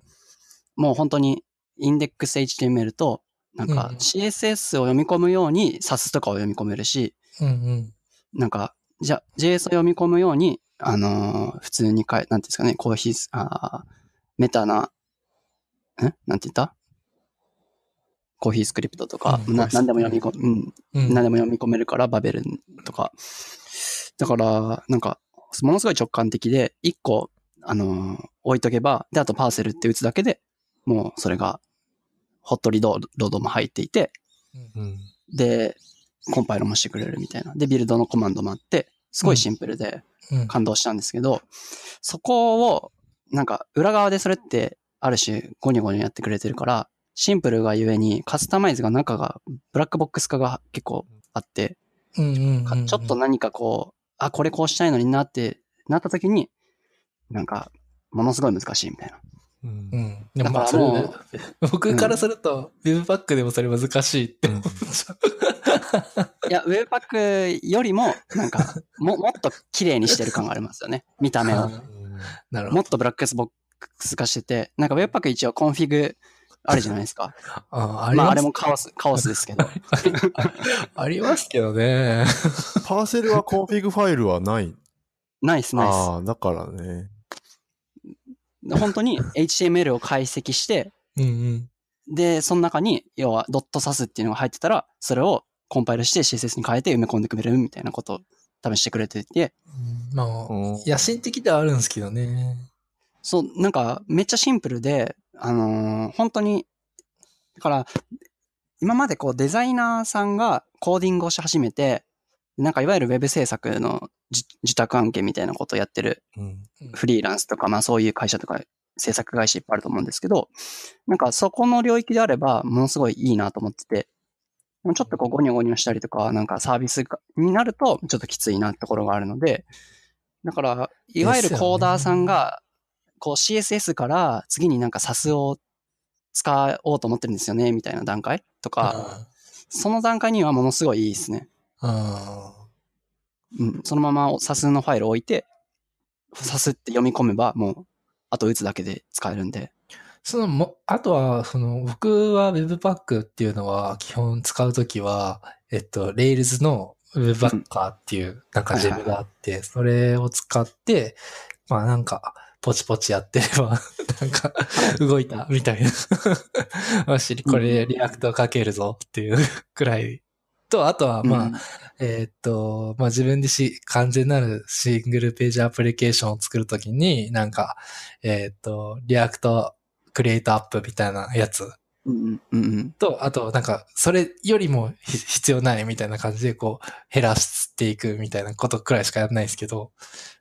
もう本当にインデックス HTML と、なんかうん CSS を読み込むように SAS とかを読み込めるし、うんうん。なんか、じゃ、JS を読み込むように、あのー普通にかえ、なんていうんですかね、コーヒース、あーメタな、んなんて言った？コーヒースクリプトとか、なうんなんでも読み込む、うん、うん。何でも読み込めるから、バベルとか。だから、なんか、ものすごい直感的で、一個、あのー置いとけば、で、あとパーセルって打つだけでもうそれが、ホットリロードも入っていて、うん。で、コンパイルもしてくれるみたいな。で、ビルドのコマンドもあって、すごいシンプルでうん。感動したんですけど、そこを、なんか裏側でそれってある種ゴニョゴニョやってくれてるから、シンプルがゆえにカスタマイズが中がブラックボックス化が結構あって、うんうんうんうん。ちょっと何かこう、あ、これこうしたいのになってなった時に、なんか、ものすごい難しいみたいな。うんうん。でだからもまあ、僕からすると、 Webpack でもそれ難しいって思っちゃう。いや、 Webpack よりも、なんか、も、もっと綺麗にしてる感がありますよね。見た目を。なるほど。もっとブラックボックス化してて、なんか Webpack 一応コンフィグあるじゃないですか。あありまあ、あれもカオス、カオスですけど。ありますけどね。 Parcel はコンフィグファイルはない。ナイスナイああ、だからね。ス。本当に HTML を解析して、うんうん。で、その中に、要はドット Sass っていうのが入ってたら、それをコンパイルして CSS に変えて埋め込んでくれるみたいなことを多分してくれてて、まあ、うん野心的ではあるんですけどね。そう、なんかめっちゃシンプルで、あのー本当に、だから、今までこうデザイナーさんがコーディングをし始めて、なんかいわゆるウェブ制作のじ受託案件みたいなことをやってるうん。フリーランスとか、まあそういう会社とか制作会社いっぱいあると思うんですけど、なんかそこの領域であればものすごいいいなと思ってて、ちょっとこうゴニョゴニョしたりとか、なんかサービスがになるとちょっときついなところがあるので、だから、いわゆるコーダーさんが、こう CSS から次になんか SAS を使おうと思ってるんですよね、みたいな段階とか、その段階にはものすごいいいですね。あうん、そのまま SAS のファイルを置いて、SAS って読み込めばもう、あと打つだけで使えるんで。そのも、あとは、その、僕は Webpack っていうのは、基本使うときは、えっと、Rails の Webpacker っていう、なんかジェムがあって、それを使って、まあなんか、ポチポチやってれば、なんか、動いた、みたいな。よし、これ React 書けるぞっていうくらい。と、あとは、まあ、うん。えーっと、まあ、自分でし、完全なるシングルページアプリケーションを作るときに、なんか、えーっと、 React Create App みたいなやつ。うんうんうんと、あと、なんか、それよりもひ必要ないみたいな感じで、こう、減らしていくみたいなことくらいしかやらないですけど、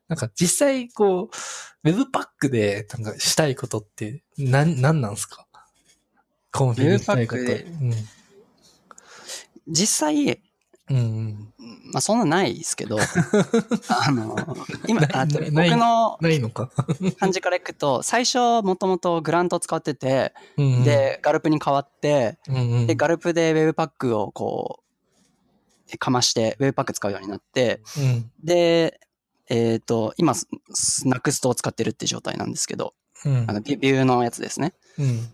なんか実際、こう、 Webpack で、なんかしたいことって、なん、なんなんすか？コンフィグしたいこと。Webpack で実際、うん。うん。まあそんなないですけど、あの、今、あ僕のないのか。感じからいくと、最初もともと Grunt を使ってて、うんうん、で、 Gulp に変わって、うんうん、で、 Gulp で Webpack をこう、かまして Webpack 使うようになって、うん。で、えっ、と、今、ス Next を使ってるって状態なんですけど、うんあのビビューのやつですね。うん。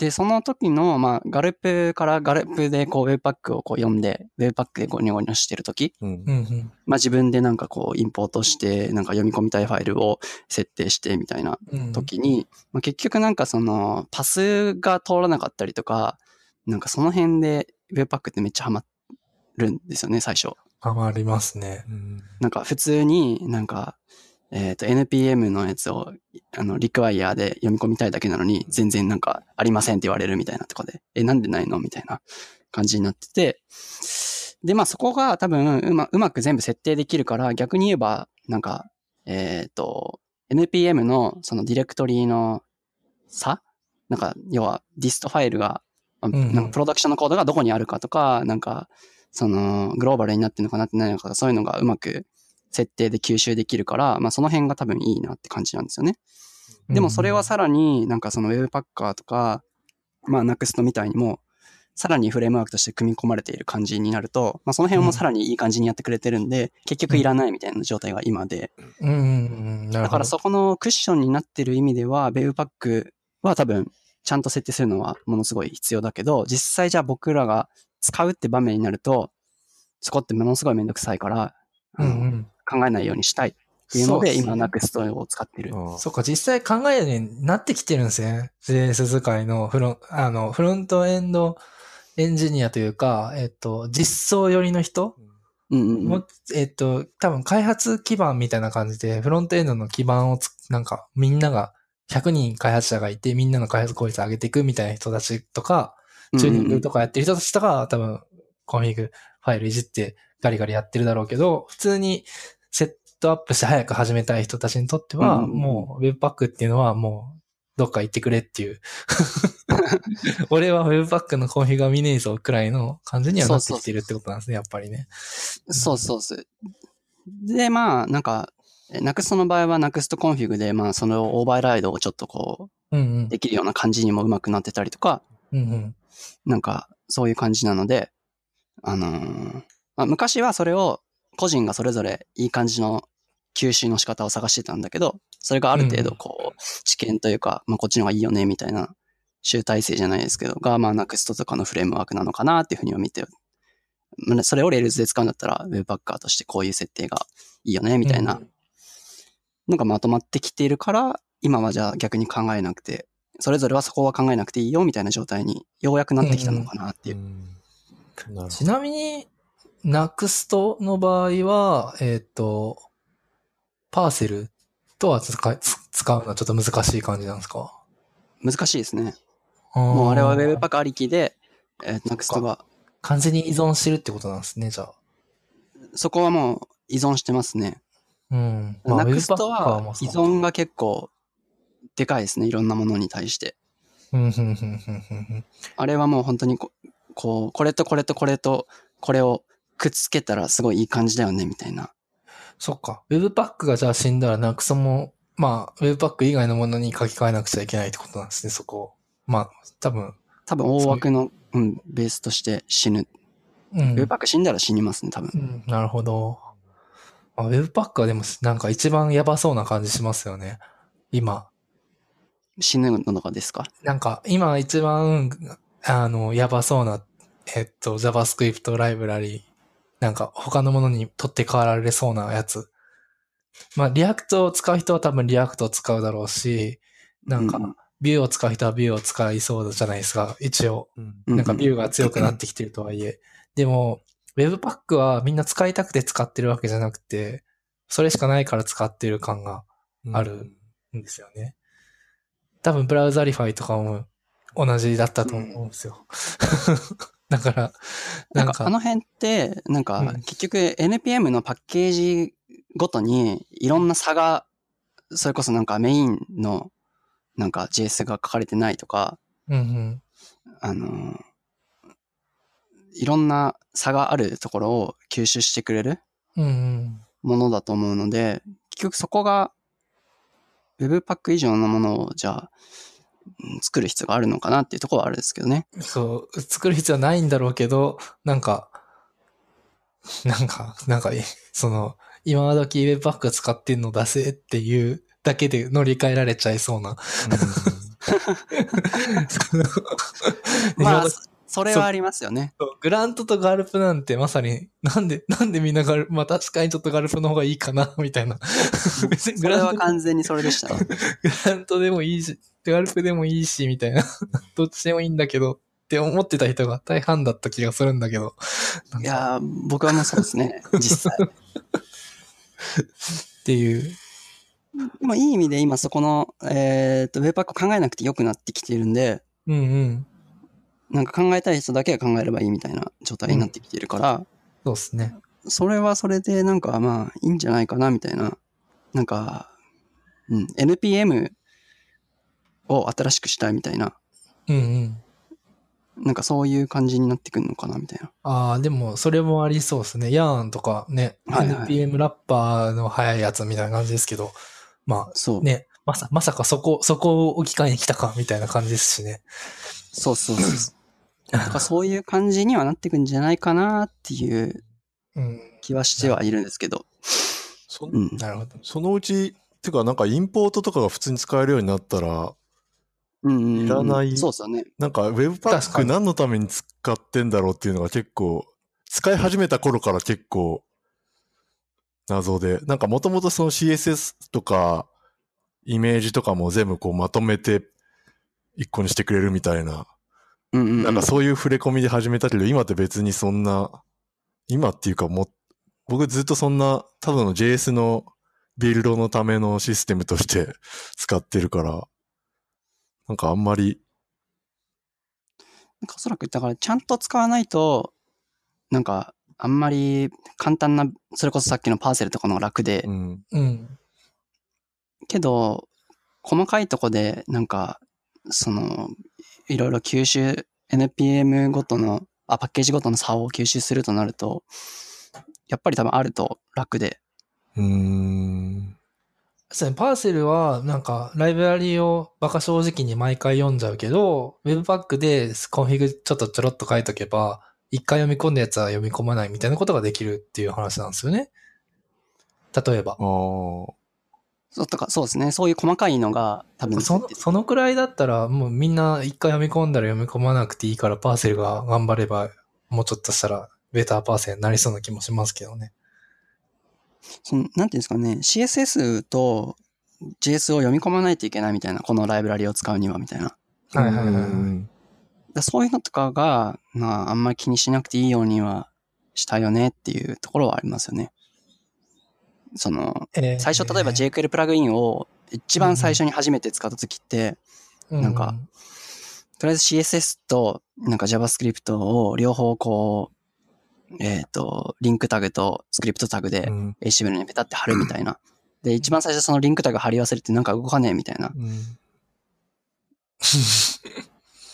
で、その時の、まあ、ガルプからガルプでこう Webpack をこう読んで、Webpack でゴニョゴニョしてる時、うんうん。うん。まあ自分でなんかこうインポートして、なんか読み込みたいファイルを設定してみたいなうん。時に、まあ、結局なんかそのパスが通らなかったりとか、なんかその辺で Webpack ってめっちゃハマるんですよね、最初。ハマりますね。うんなんか普通になんか、えっ、と NPM のやつをあのリクワイヤーで読み込みたいだけなのに全然なんかありませんって言われるみたいなとかで、え、なんでないのみたいな感じになってて、で、まあそこが多分うまうまく全部設定できるから逆に言えばなんか、えっ、と NPM のそのディレクトリの差？なんか要はディストファイルが、なんかプロダクションのコードがどこにあるかとか、なんかその、グローバルになってるのかなってないのか、そういうのがうまく設定で吸収できるから、まあその辺が多分いいなって感じなんですよね。でもそれはさらになんかその Webpacker とか、まあ Next みたいにも、さらにフレームワークとして組み込まれている感じになると、まあその辺もさらにいい感じにやってくれてるんで、結局いらないみたいな状態が今で、うん。だからそこのクッションになってる意味では、Webpack は多分ちゃんと設定するのはものすごい必要だけど、実際じゃあ僕らが使うって場面になると、そこってものすごいめんどくさいから、うん。考えないようにしたいっていうので、そうですね今 Next を使ってる。そっか、実際考えるようになってきてるんですね。JS 使いのフロン、あの、フロントエンドエンジニアというか、えっと、実装寄りの人？うんうんうん。も、えっと、多分開発基盤みたいな感じで、フロントエンドの基盤をつ、なんか、みんなが、100人開発者がいて、みんなの開発効率上げていくみたいな人たちとか、チューニングとかやってる人たちとか、多分、コンフィグファイルいじってガリガリやってるだろうけど、普通にトアップして早く始めたい人たちにとっては、うんもう Webpack っていうのはもうどっか行ってくれっていう。俺は Webpack のコンフィグは見ねえぞくらいの感じにはなってきてるってことなんですね、やっぱりね。そうそうそう。で、まあ、なんか、Next の場合は Next config で、まあ、そのオーバーライドをちょっとこうんうんう、。できるような感じにも上手くなってたりとか、うんうん。なんか、そういう感じなので、あのーまあ、昔はそれを個人がそれぞれいい感じの吸収の仕方を探してたんだけど、それがある程度こう、知見というか、まあ、こっちの方がいいよね、みたいな集大成じゃないですけど、が、まあ、Next とかのフレームワークなのかなっていうふうには見て、まあそれを Rails で使うんだったら、Webpacker としてこういう設定がいいよね、みたいな。のがまとまってきているから、今はじゃあ逆に考えなくて、それぞれはそこは考えなくていいよみたいな状態にようやくなってきたのかなっていう。うん。なるほど。ちなみに、Next の場合は、えっ、と、パーセルとは使使うのはちょっと難しい感じなんですか？難しいですね。ももうあれは Webpack ありきで、えー、Next が、完全に依存してるってことなんですね、じゃあ。そこはもう依存してますね。うん。Next Webpacker はもそう依存が結構でかいですね。いろんなものに対して。あれはもう本当にここう、これとこれとこれとこれをくっつけたらすごいいい感じだよね、みたいな。そっか。Webpack がじゃあ死んだら Next も、まあ、Webpack 以外のものに書き換えなくちゃいけないってことなんですね、そこ。まあ、多分。多分大枠の、うん、ベースとして死ぬ。うん。Webpack 死んだら死にますね、多分う。ん、なるほど。あ Webpack はでもなんか一番やばそうな感じしますよね。今。死ぬのがですか？なんか今一番、あの、やばそうな、えっと、JavaScript ライブラリなんか他のものに取って代わられそうなやつ。まあ、 React を使う人は多分 React を使うだろうし、なんかう、 Vue を使う人は Vue を使いそうじゃないですか、一応。なんか Vue が強くなってきてるとはいえ。でも、Webpack はみんな使いたくて使ってるわけじゃなくて、それしかないから使ってる感があるんですよね。多分、 Browserify とかも同じだったと思うんですよ。だから、ななんんか、かあの辺って、なんかうん結局 NPM のパッケージごとにいろんな差が、それこそなんかメインのなんか JS が書かれてないとか、うんうん。あの、いろんな差があるところを吸収してくれる。ものだと思うので、結局そこが Webpack 以上のものをじゃあ、うん作る必要があるのかなっていうところはあるんですけどね。そう、作る必要はないんだろうけど、なんか、なんか、なんか、その、今時 Webpack 使ってんの出せっていうだけで乗り換えられちゃいそうな。まあ 今、それはありますよね。グラントとガルプなんてまさに、なんで、なんでみんなガルプ、まあ確かにちょっとガルプの方がいいかな、みたいな。別にそれはグラント、グ完全にそれでしたね。ラントでもいいし、ガルプでもいいし、みたいな。どっちでもいいんだけど、って思ってた人が大半だった気がするんだけど。いやー、僕はもうそうですね、実際。っていう。でもいい意味で今そこの、えっ、と、ウェブパックを考えなくてよくなってきているんで、うんうん。なんか考えたい人だけが考えればいいみたいな状態になってきているから、そうですね。それはそれでなんかまあいいんじゃないかなみたいな。なんか、うん、NPM を新しくしたいみたいな、うんうん。なんかそういう感じになってくるのかなみたいな。ああ、でも、それもありそうですね。ヤーンとかね、はいはい NPM ラッパーの速いやつみたいな感じですけど、まそう。あね、まさ、まさかそこ、そこを置き換えに来たかみたいな感じですしね。そうそうそうそう。だからそういう感じにはなってくんじゃないかなっていううん。気はしてはいるんですけど。そうん。なるほど。そのうち、てかなんかインポートとかが普通に使えるようになったら、いらない。そうですよね。なんか Webpack 何のために使ってんだろうっていうのが結構、使い始めた頃から結構謎で、なんかもともとその CSS とかイメージとかも全部こうまとめて一個にしてくれるみたいな、うんうんうん。なんかそういう触れ込みで始めたけど、今って別にそんな、今っていうかもう、僕ずっとそんな、ただの JS のビルドのためのシステムとして使ってるから、なんかあんまり、なんかおそらく、だからちゃんと使わないと、なんか、あんまり簡単な、それこそさっきのパーセルとかの楽で、うん。うん。けど、細かいとこで、なんか、その、いろいろ吸収、NPM ごとの、あ、パッケージごとの差を吸収するとなると、やっぱり多分あると楽で。うーん。そうね、 Parcel は、なんか、ライブラリをバカ正直に毎回読んじゃうけど、Webpack で config ちょっとちょろっと書いとけば、一回読み込んだやつは読み込まないみたいなことができるっていう話なんですよね。例えばあ。あ。そうとか、そうですね。そういう細かいのが多分その、そのくらいだったら、もうみんな一回読み込んだら読み込まなくていいから、パーセルが頑張れば、もうちょっとしたら、ベータパーセルになりそうな気もしますけどね。そのなんていうんですかね、CSS と JS を読み込まないといけないみたいな、このライブラリを使うにはみたいな。はいはいはいそういうのとかが、まあ、あんまり気にしなくていいようにはしたよねっていうところはありますよね。その、えー最初例えば JQL プラグインを一番最初に初めて使った時って、なんか、とりあえず CSS となんか JavaScript を両方こう、えっ、と、リンクタグとスクリプトタグでうん。HTML にペタって貼るみたいな。で、一番最初そのリンクタグ貼り忘れてなんか動かねえみたいなうん。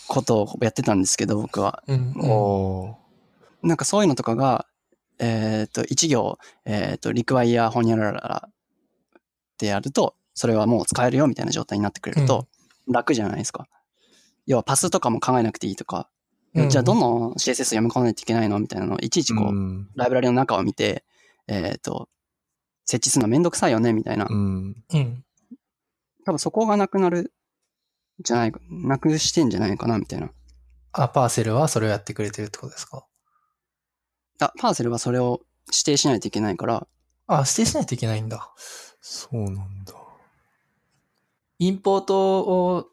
ことをやってたんですけど、僕は。なんかそういうのとかが、えっ、と、一行、えっ、と、require ほにゃらららってやると、それはもう使えるよみたいな状態になってくれると、楽じゃないですか。要はパスとかも考えなくていいとか、うんじゃあどの CSS 読み込まないといけないのみたいなのをいちいちこう、うんライブラリの中を見て、えっ、と、設置するのめんどくさいよねみたいな。うん。うん。多分そこがなくなる、じゃないか、なくしてんじゃないかなみたいな。あ、パーセルはそれをやってくれてるってことですか？あ、パーセルはそれを指定しないといけないから、あ、指定しないといけないんだ。そうなんだ。インポートを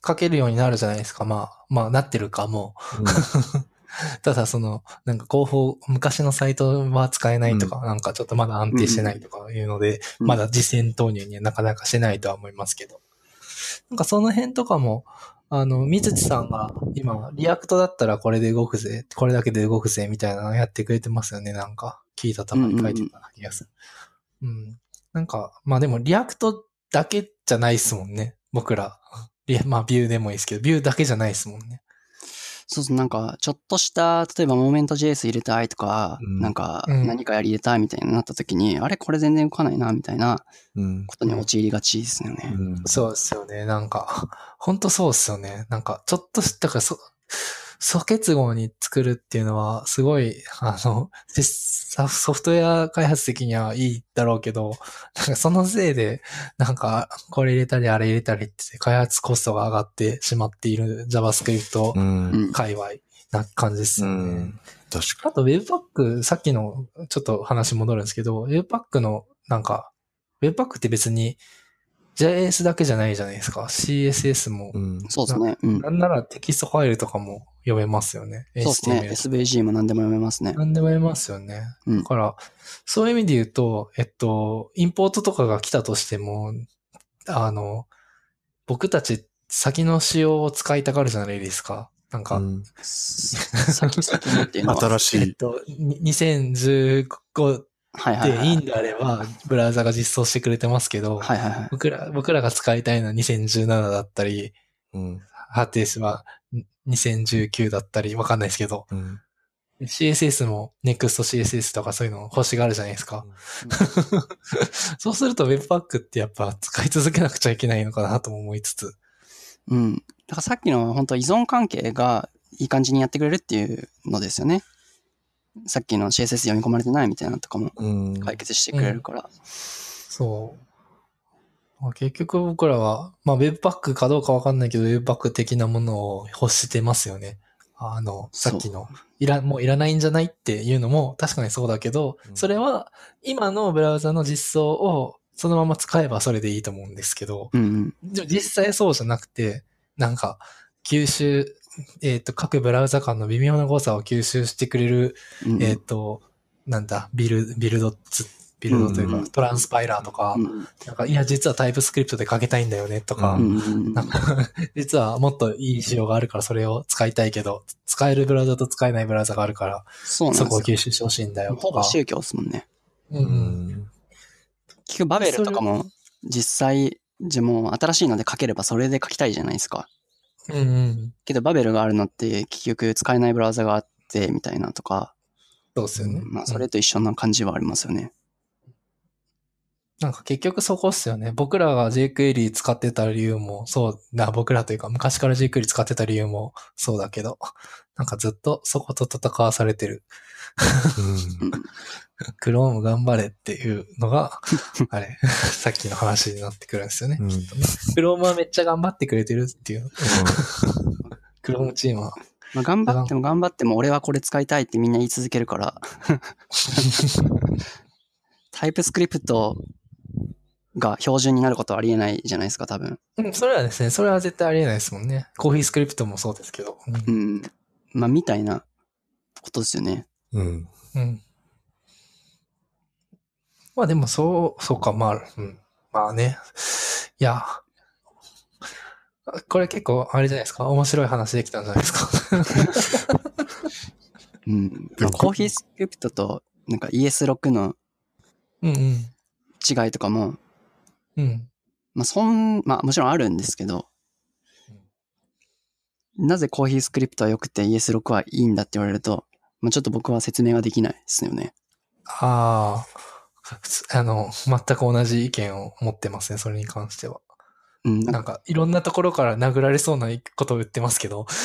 かけるようになるじゃないですか。まあ、まあ、なってるかも。ただ、その、なんか広報、昔のサイトは使えないとか、なんかちょっとまだ安定してないとかいうので、うんまだ実践投入にはなかなかしてないとは思いますけど。なんかその辺とかも、あの、水地さんが今、 React だったらこれで動くぜ、これだけで動くぜ、みたいなのやってくれてますよね、なんか。聞いたたまに書いてた気がする。うん。なんか、まあでも React だけじゃないっすもんね。僕ら。リアまあ Vue でもいいですけど、 Vue だけじゃないっすもんね。そうそう、なんか、ちょっとした、例えば、 Moment JS 入れたいとか、うんなんか、うん何かやり入れたいみたいになった時に、あれ、これ全然動かないな、みたいなうん。ことに陥りがちですよね。うんそうですよね。なんか、ほんとそうですよね。なんか、ちょっとし、だからそ、素結合に作るっていうのは、すごい、あの、でソソフトウェア開発的にはいいだろうけど、なんかそのせいで、なんか、これ入れたりあれ入れたりって、開発コストが上がってしまっている JavaScript うん。うん。界隈な感じですうよね。ん。確かあと Webpack、さっきの、ちょっと話戻るんですけど、Webpack の、なんか、Webpack って別に JS だけじゃないじゃないですか。CSS もに。。うん。そうですね。うん。なんならテキストファイルとかも読めますよね。そうですね。SVG も何でも読めますね。なんでも読めますよね。うんだから、そういう意味で言うと、えっと、インポートとかが来たとしても、あの、僕たち先の仕様を使いたがるじゃないですか。なんか、うん先先のっていうのは。新しい。えっと、に2015はいはいはい。でいいんであれば、ブラウザが実装してくれてますけど、はいはいはい。僕ら、僕らが使いたいのは2017だったり、うん。ハテースは2019だったり、わかんないですけど、うん。CSS も NEXTCSS とかそういうの欲しがあるじゃないですか。そうすると Webpack ってやっぱ使い続けなくちゃいけないのかなとも思いつつ。うん。だからさっきの本当依存関係がいい感じにやってくれるっていうのですよね。さっきの CSS 読み込まれてないみたいなのとかもうん。解決してくれるから。そう。まあ、結局僕らは、まあ Webpack かどうかわかんないけど Webpack 的なものを欲してますよね。あの、さっきの、いら、もういらないんじゃないっていうのも確かにそうだけど、うんそれは今のブラウザの実装をそのまま使えばそれでいいと思うんですけど、うんうん。実際そうじゃなくて、なんか、吸収、えっ、と、各ブラウザ間の微妙な誤差を吸収してくれる、うんうんえっ、と、なんだ、ビル、ビルドツビルドというか、うんトランスパイラーとか、うんなんか、いや、実はタイプスクリプトで書けたいんだよねとか、なんか、実はもっといい仕様があるからそれを使いたいけど、使えるブラウザと使えないブラウザがあるから、そこを。吸収してほしいんだよとか。ほぼ宗教ですもんね。ううんん。結局バベルとかも実際、じゃあもう新しいので書ければそれで書きたいじゃないですか。うんうん。けどバベルがあるのって結局使えないブラウザがあってみたいなとか、そうですよね。まあそれと一緒な感じはありますよね。なんか結局そこっすよね。僕らが jQuery 使ってた理由もそうな、僕らというか昔から jQuery 使ってた理由もそうだけど、なんかずっとそこと戦わされてる。うんうん Chrome 頑張れっていうのが、あれ、さっきの話になってくるんですよね。うん Chrome はめっちゃ頑張ってくれてるっていう。Chrome チームは。まあ頑張っても頑張っても俺はこれ使いたいってみんな言い続けるから、タイプスクリプトが標準になることはありえないじゃないですか、多分。うん、それはですね、それは絶対ありえないですもんね。コーヒースクリプトもそうですけど。うんうん。まあみたいなことですよね。うん。うん。まあでもそう、そうか、まあ、うん。まあね。いや、これ結構あれじゃないですか。面白い話できたんじゃないですか。うん。コーヒースクリプトとなんか ES6 のうんうん。違いとかも、うん。まあそん、まあもちろんあるんですけど、なぜコーヒースクリプトは良くて ES6 はいいんだって言われると、まあちょっと僕は説明はできないですよね。ああ、あの、全く同じ意見を持ってますね、それに関しては。うん。なんかなんか、いろんなところから殴られそうなことを言ってますけど。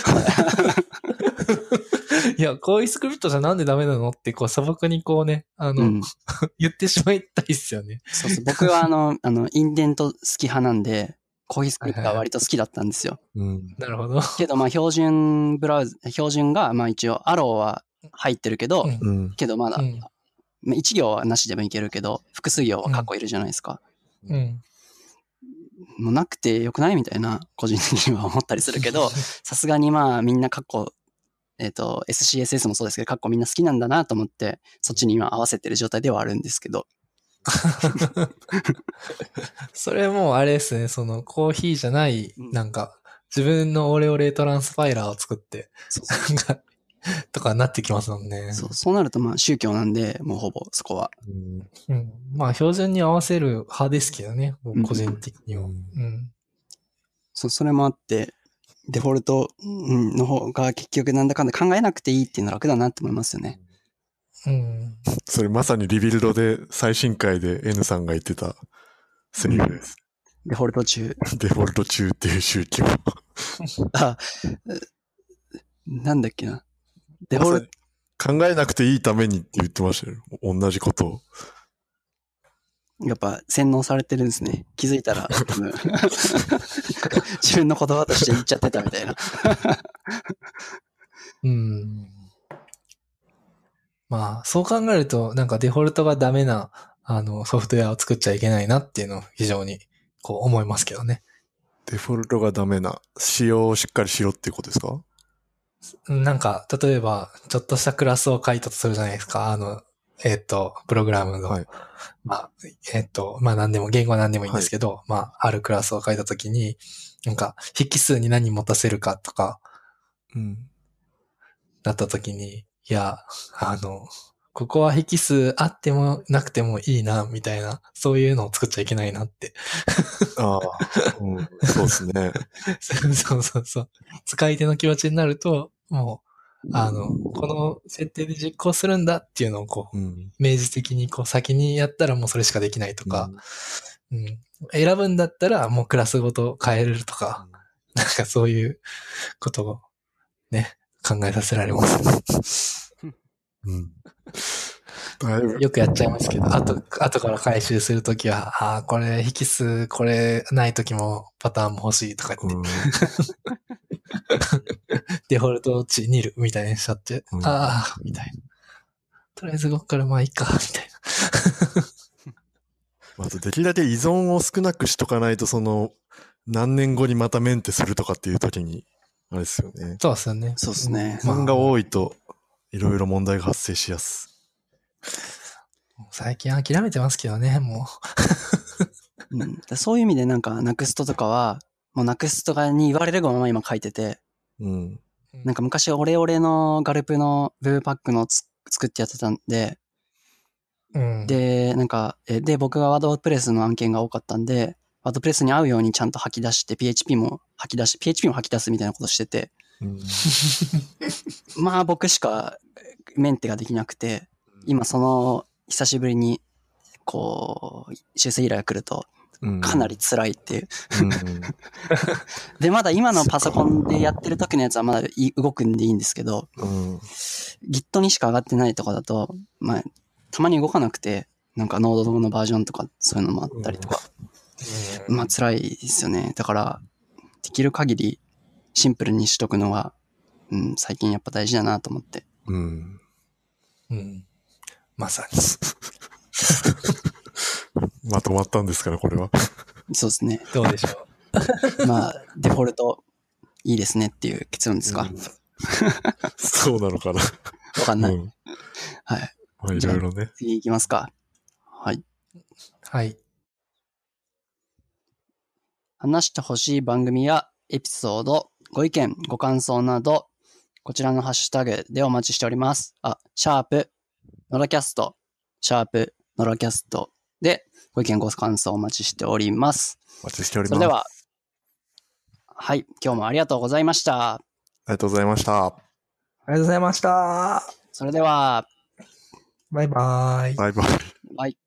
いや、こういうスクリプトじゃなんでダメなのって、こう、砂漠にこうね、あの、うん。言ってしまいたいっすよね。そうそう。僕はあの、あの、インデント好き派なんで、コーヒースクリプトは割と好きだったんですよ。うん。なるほど。けどまあ標準ブラウズ、標準がまあ一応アローは入ってるけど、うんうん。けどまだ、うん。まあ一行はなしでもいけるけど、複数行は過去いるじゃないですか。うん。もうなくてよくないみたいな、個人的には思ったりするけど、さすがにまあみんな過去、えっ、と、SCSS もそうですけど、過去みんな好きなんだなと思って、そっちに今合わせてる状態ではあるんですけど。それもうあれですね、そのコーヒーじゃない、うんなんか、自分のオレオレトランスファイラーを作って、んかとかなってきますもんね。うそうそうなるとまあ宗教なんで、もうほぼそこは。うん。まあ、標準に合わせる派ですけどね、ん個人的には。うんうん。そう、それもあって、デフォルトうんの方が結局なんだかんだ考えなくていいっていうのは楽だなって思いますよね。うん。それまさにリビルドで最新回で N さんが言ってたセリフです。デフォルト中。デフォルト中っていう宗教。あ、なんだっけな。デフォルト、考えなくていいためにって言ってましたよ。同じことを。やっぱ洗脳されてるんですね。気づいたら、多分 自分の言葉として言っちゃってたみたいな。うん。まあ、そう考えると、なんかデフォルトがダメな、あの、ソフトウェアを作っちゃいけないなっていうのを非常に、こう思いますけどね。デフォルトがダメな仕様をしっかりしろっていうことですか？なんか、例えば、ちょっとしたクラスを書いたとするじゃないですか。あの、えっ、と、プログラムの、はいまあ、えっ、と、まあ何でも、言語は何でもいいんですけど、まあ、あるクラスを書いたときに、なんか、引数に何持たせるかとか、うん。だったときに、いや、あの、ここは引数あってもなくてもいいな、みたいな、そういうのを作っちゃいけないなって。ああ、うん、そうですね。そうそうそう。使い手の気持ちになると、もう、あの、この設定で実行するんだっていうのをこう、うん。明示的にこう先にやったらもうそれしかできないとか、うん選ぶんだったらもうクラスごと変えるとか、なんかそういうことをね、考えさせられます。うん。よくやっちゃいますけど、あと、後から回収するときは、ああ、これ引数、これないときもパターンも欲しいとか言って、うん。デフォルト値ニルみたいにしちゃって、うんああ、みたいな。とりあえずここからまあいいか、みたいな。あと、できるだけ依存を少なくしとかないと、その、何年後にまたメンテするとかっていう時に、あれですよね。そうですよね。そうですねまあ依存が多いと、いろいろ問題が発生しやす。最近諦めてますけどね、もうん、だそういう意味でなんか、ナクストとかは、もうナクストがに言われるがまま今書いてて、うん。う。なんか昔オレオレのガルプのブーパックのつ作ってやってたんで、うん、で、なんか、えで、僕がワードプレスの案件が多かったんで、ワードプレスに合うようにちゃんと吐き出して、PHP も吐き出し、PHP も吐き出すみたいなことしてて、うんまあ僕しかメンテができなくて、今その、久しぶりに、こう、修正依頼が来ると、うんかなり辛いっていう。うん で、まだ今のパソコンでやってる時のやつはまだい動くんでいいんですけど、うん。Git にしか上がってないとかだと、まあ、たまに動かなくて、なんかノードのバージョンとかそういうのもあったりとか、うんまあ辛いですよね。だから、できる限りシンプルにしとくのが、うん、最近やっぱ大事だなと思って。うん。うん。まさに。まとまったんですから、これは。そうですね。どうでしょ まあ、デフォルトいいですねっていう結論ですか。わうんそうなのかな。かんない。うん。はい。まあ、いろいろね。次行きますか。はい。う。はい。話してほしい番組やエピソード、ご意見、ご感想など、こちらのハッシュタグでお待ちしております。あ、シャープ、ノラキャスト、シャープ、ノラキャストでご意見、ご感想お待ちしております。お待ちしております。それでは、はい、今日もありがとうございました。ありがとうございました。ありがとうございました。それでは、バイバイ。バイバイ。バイ。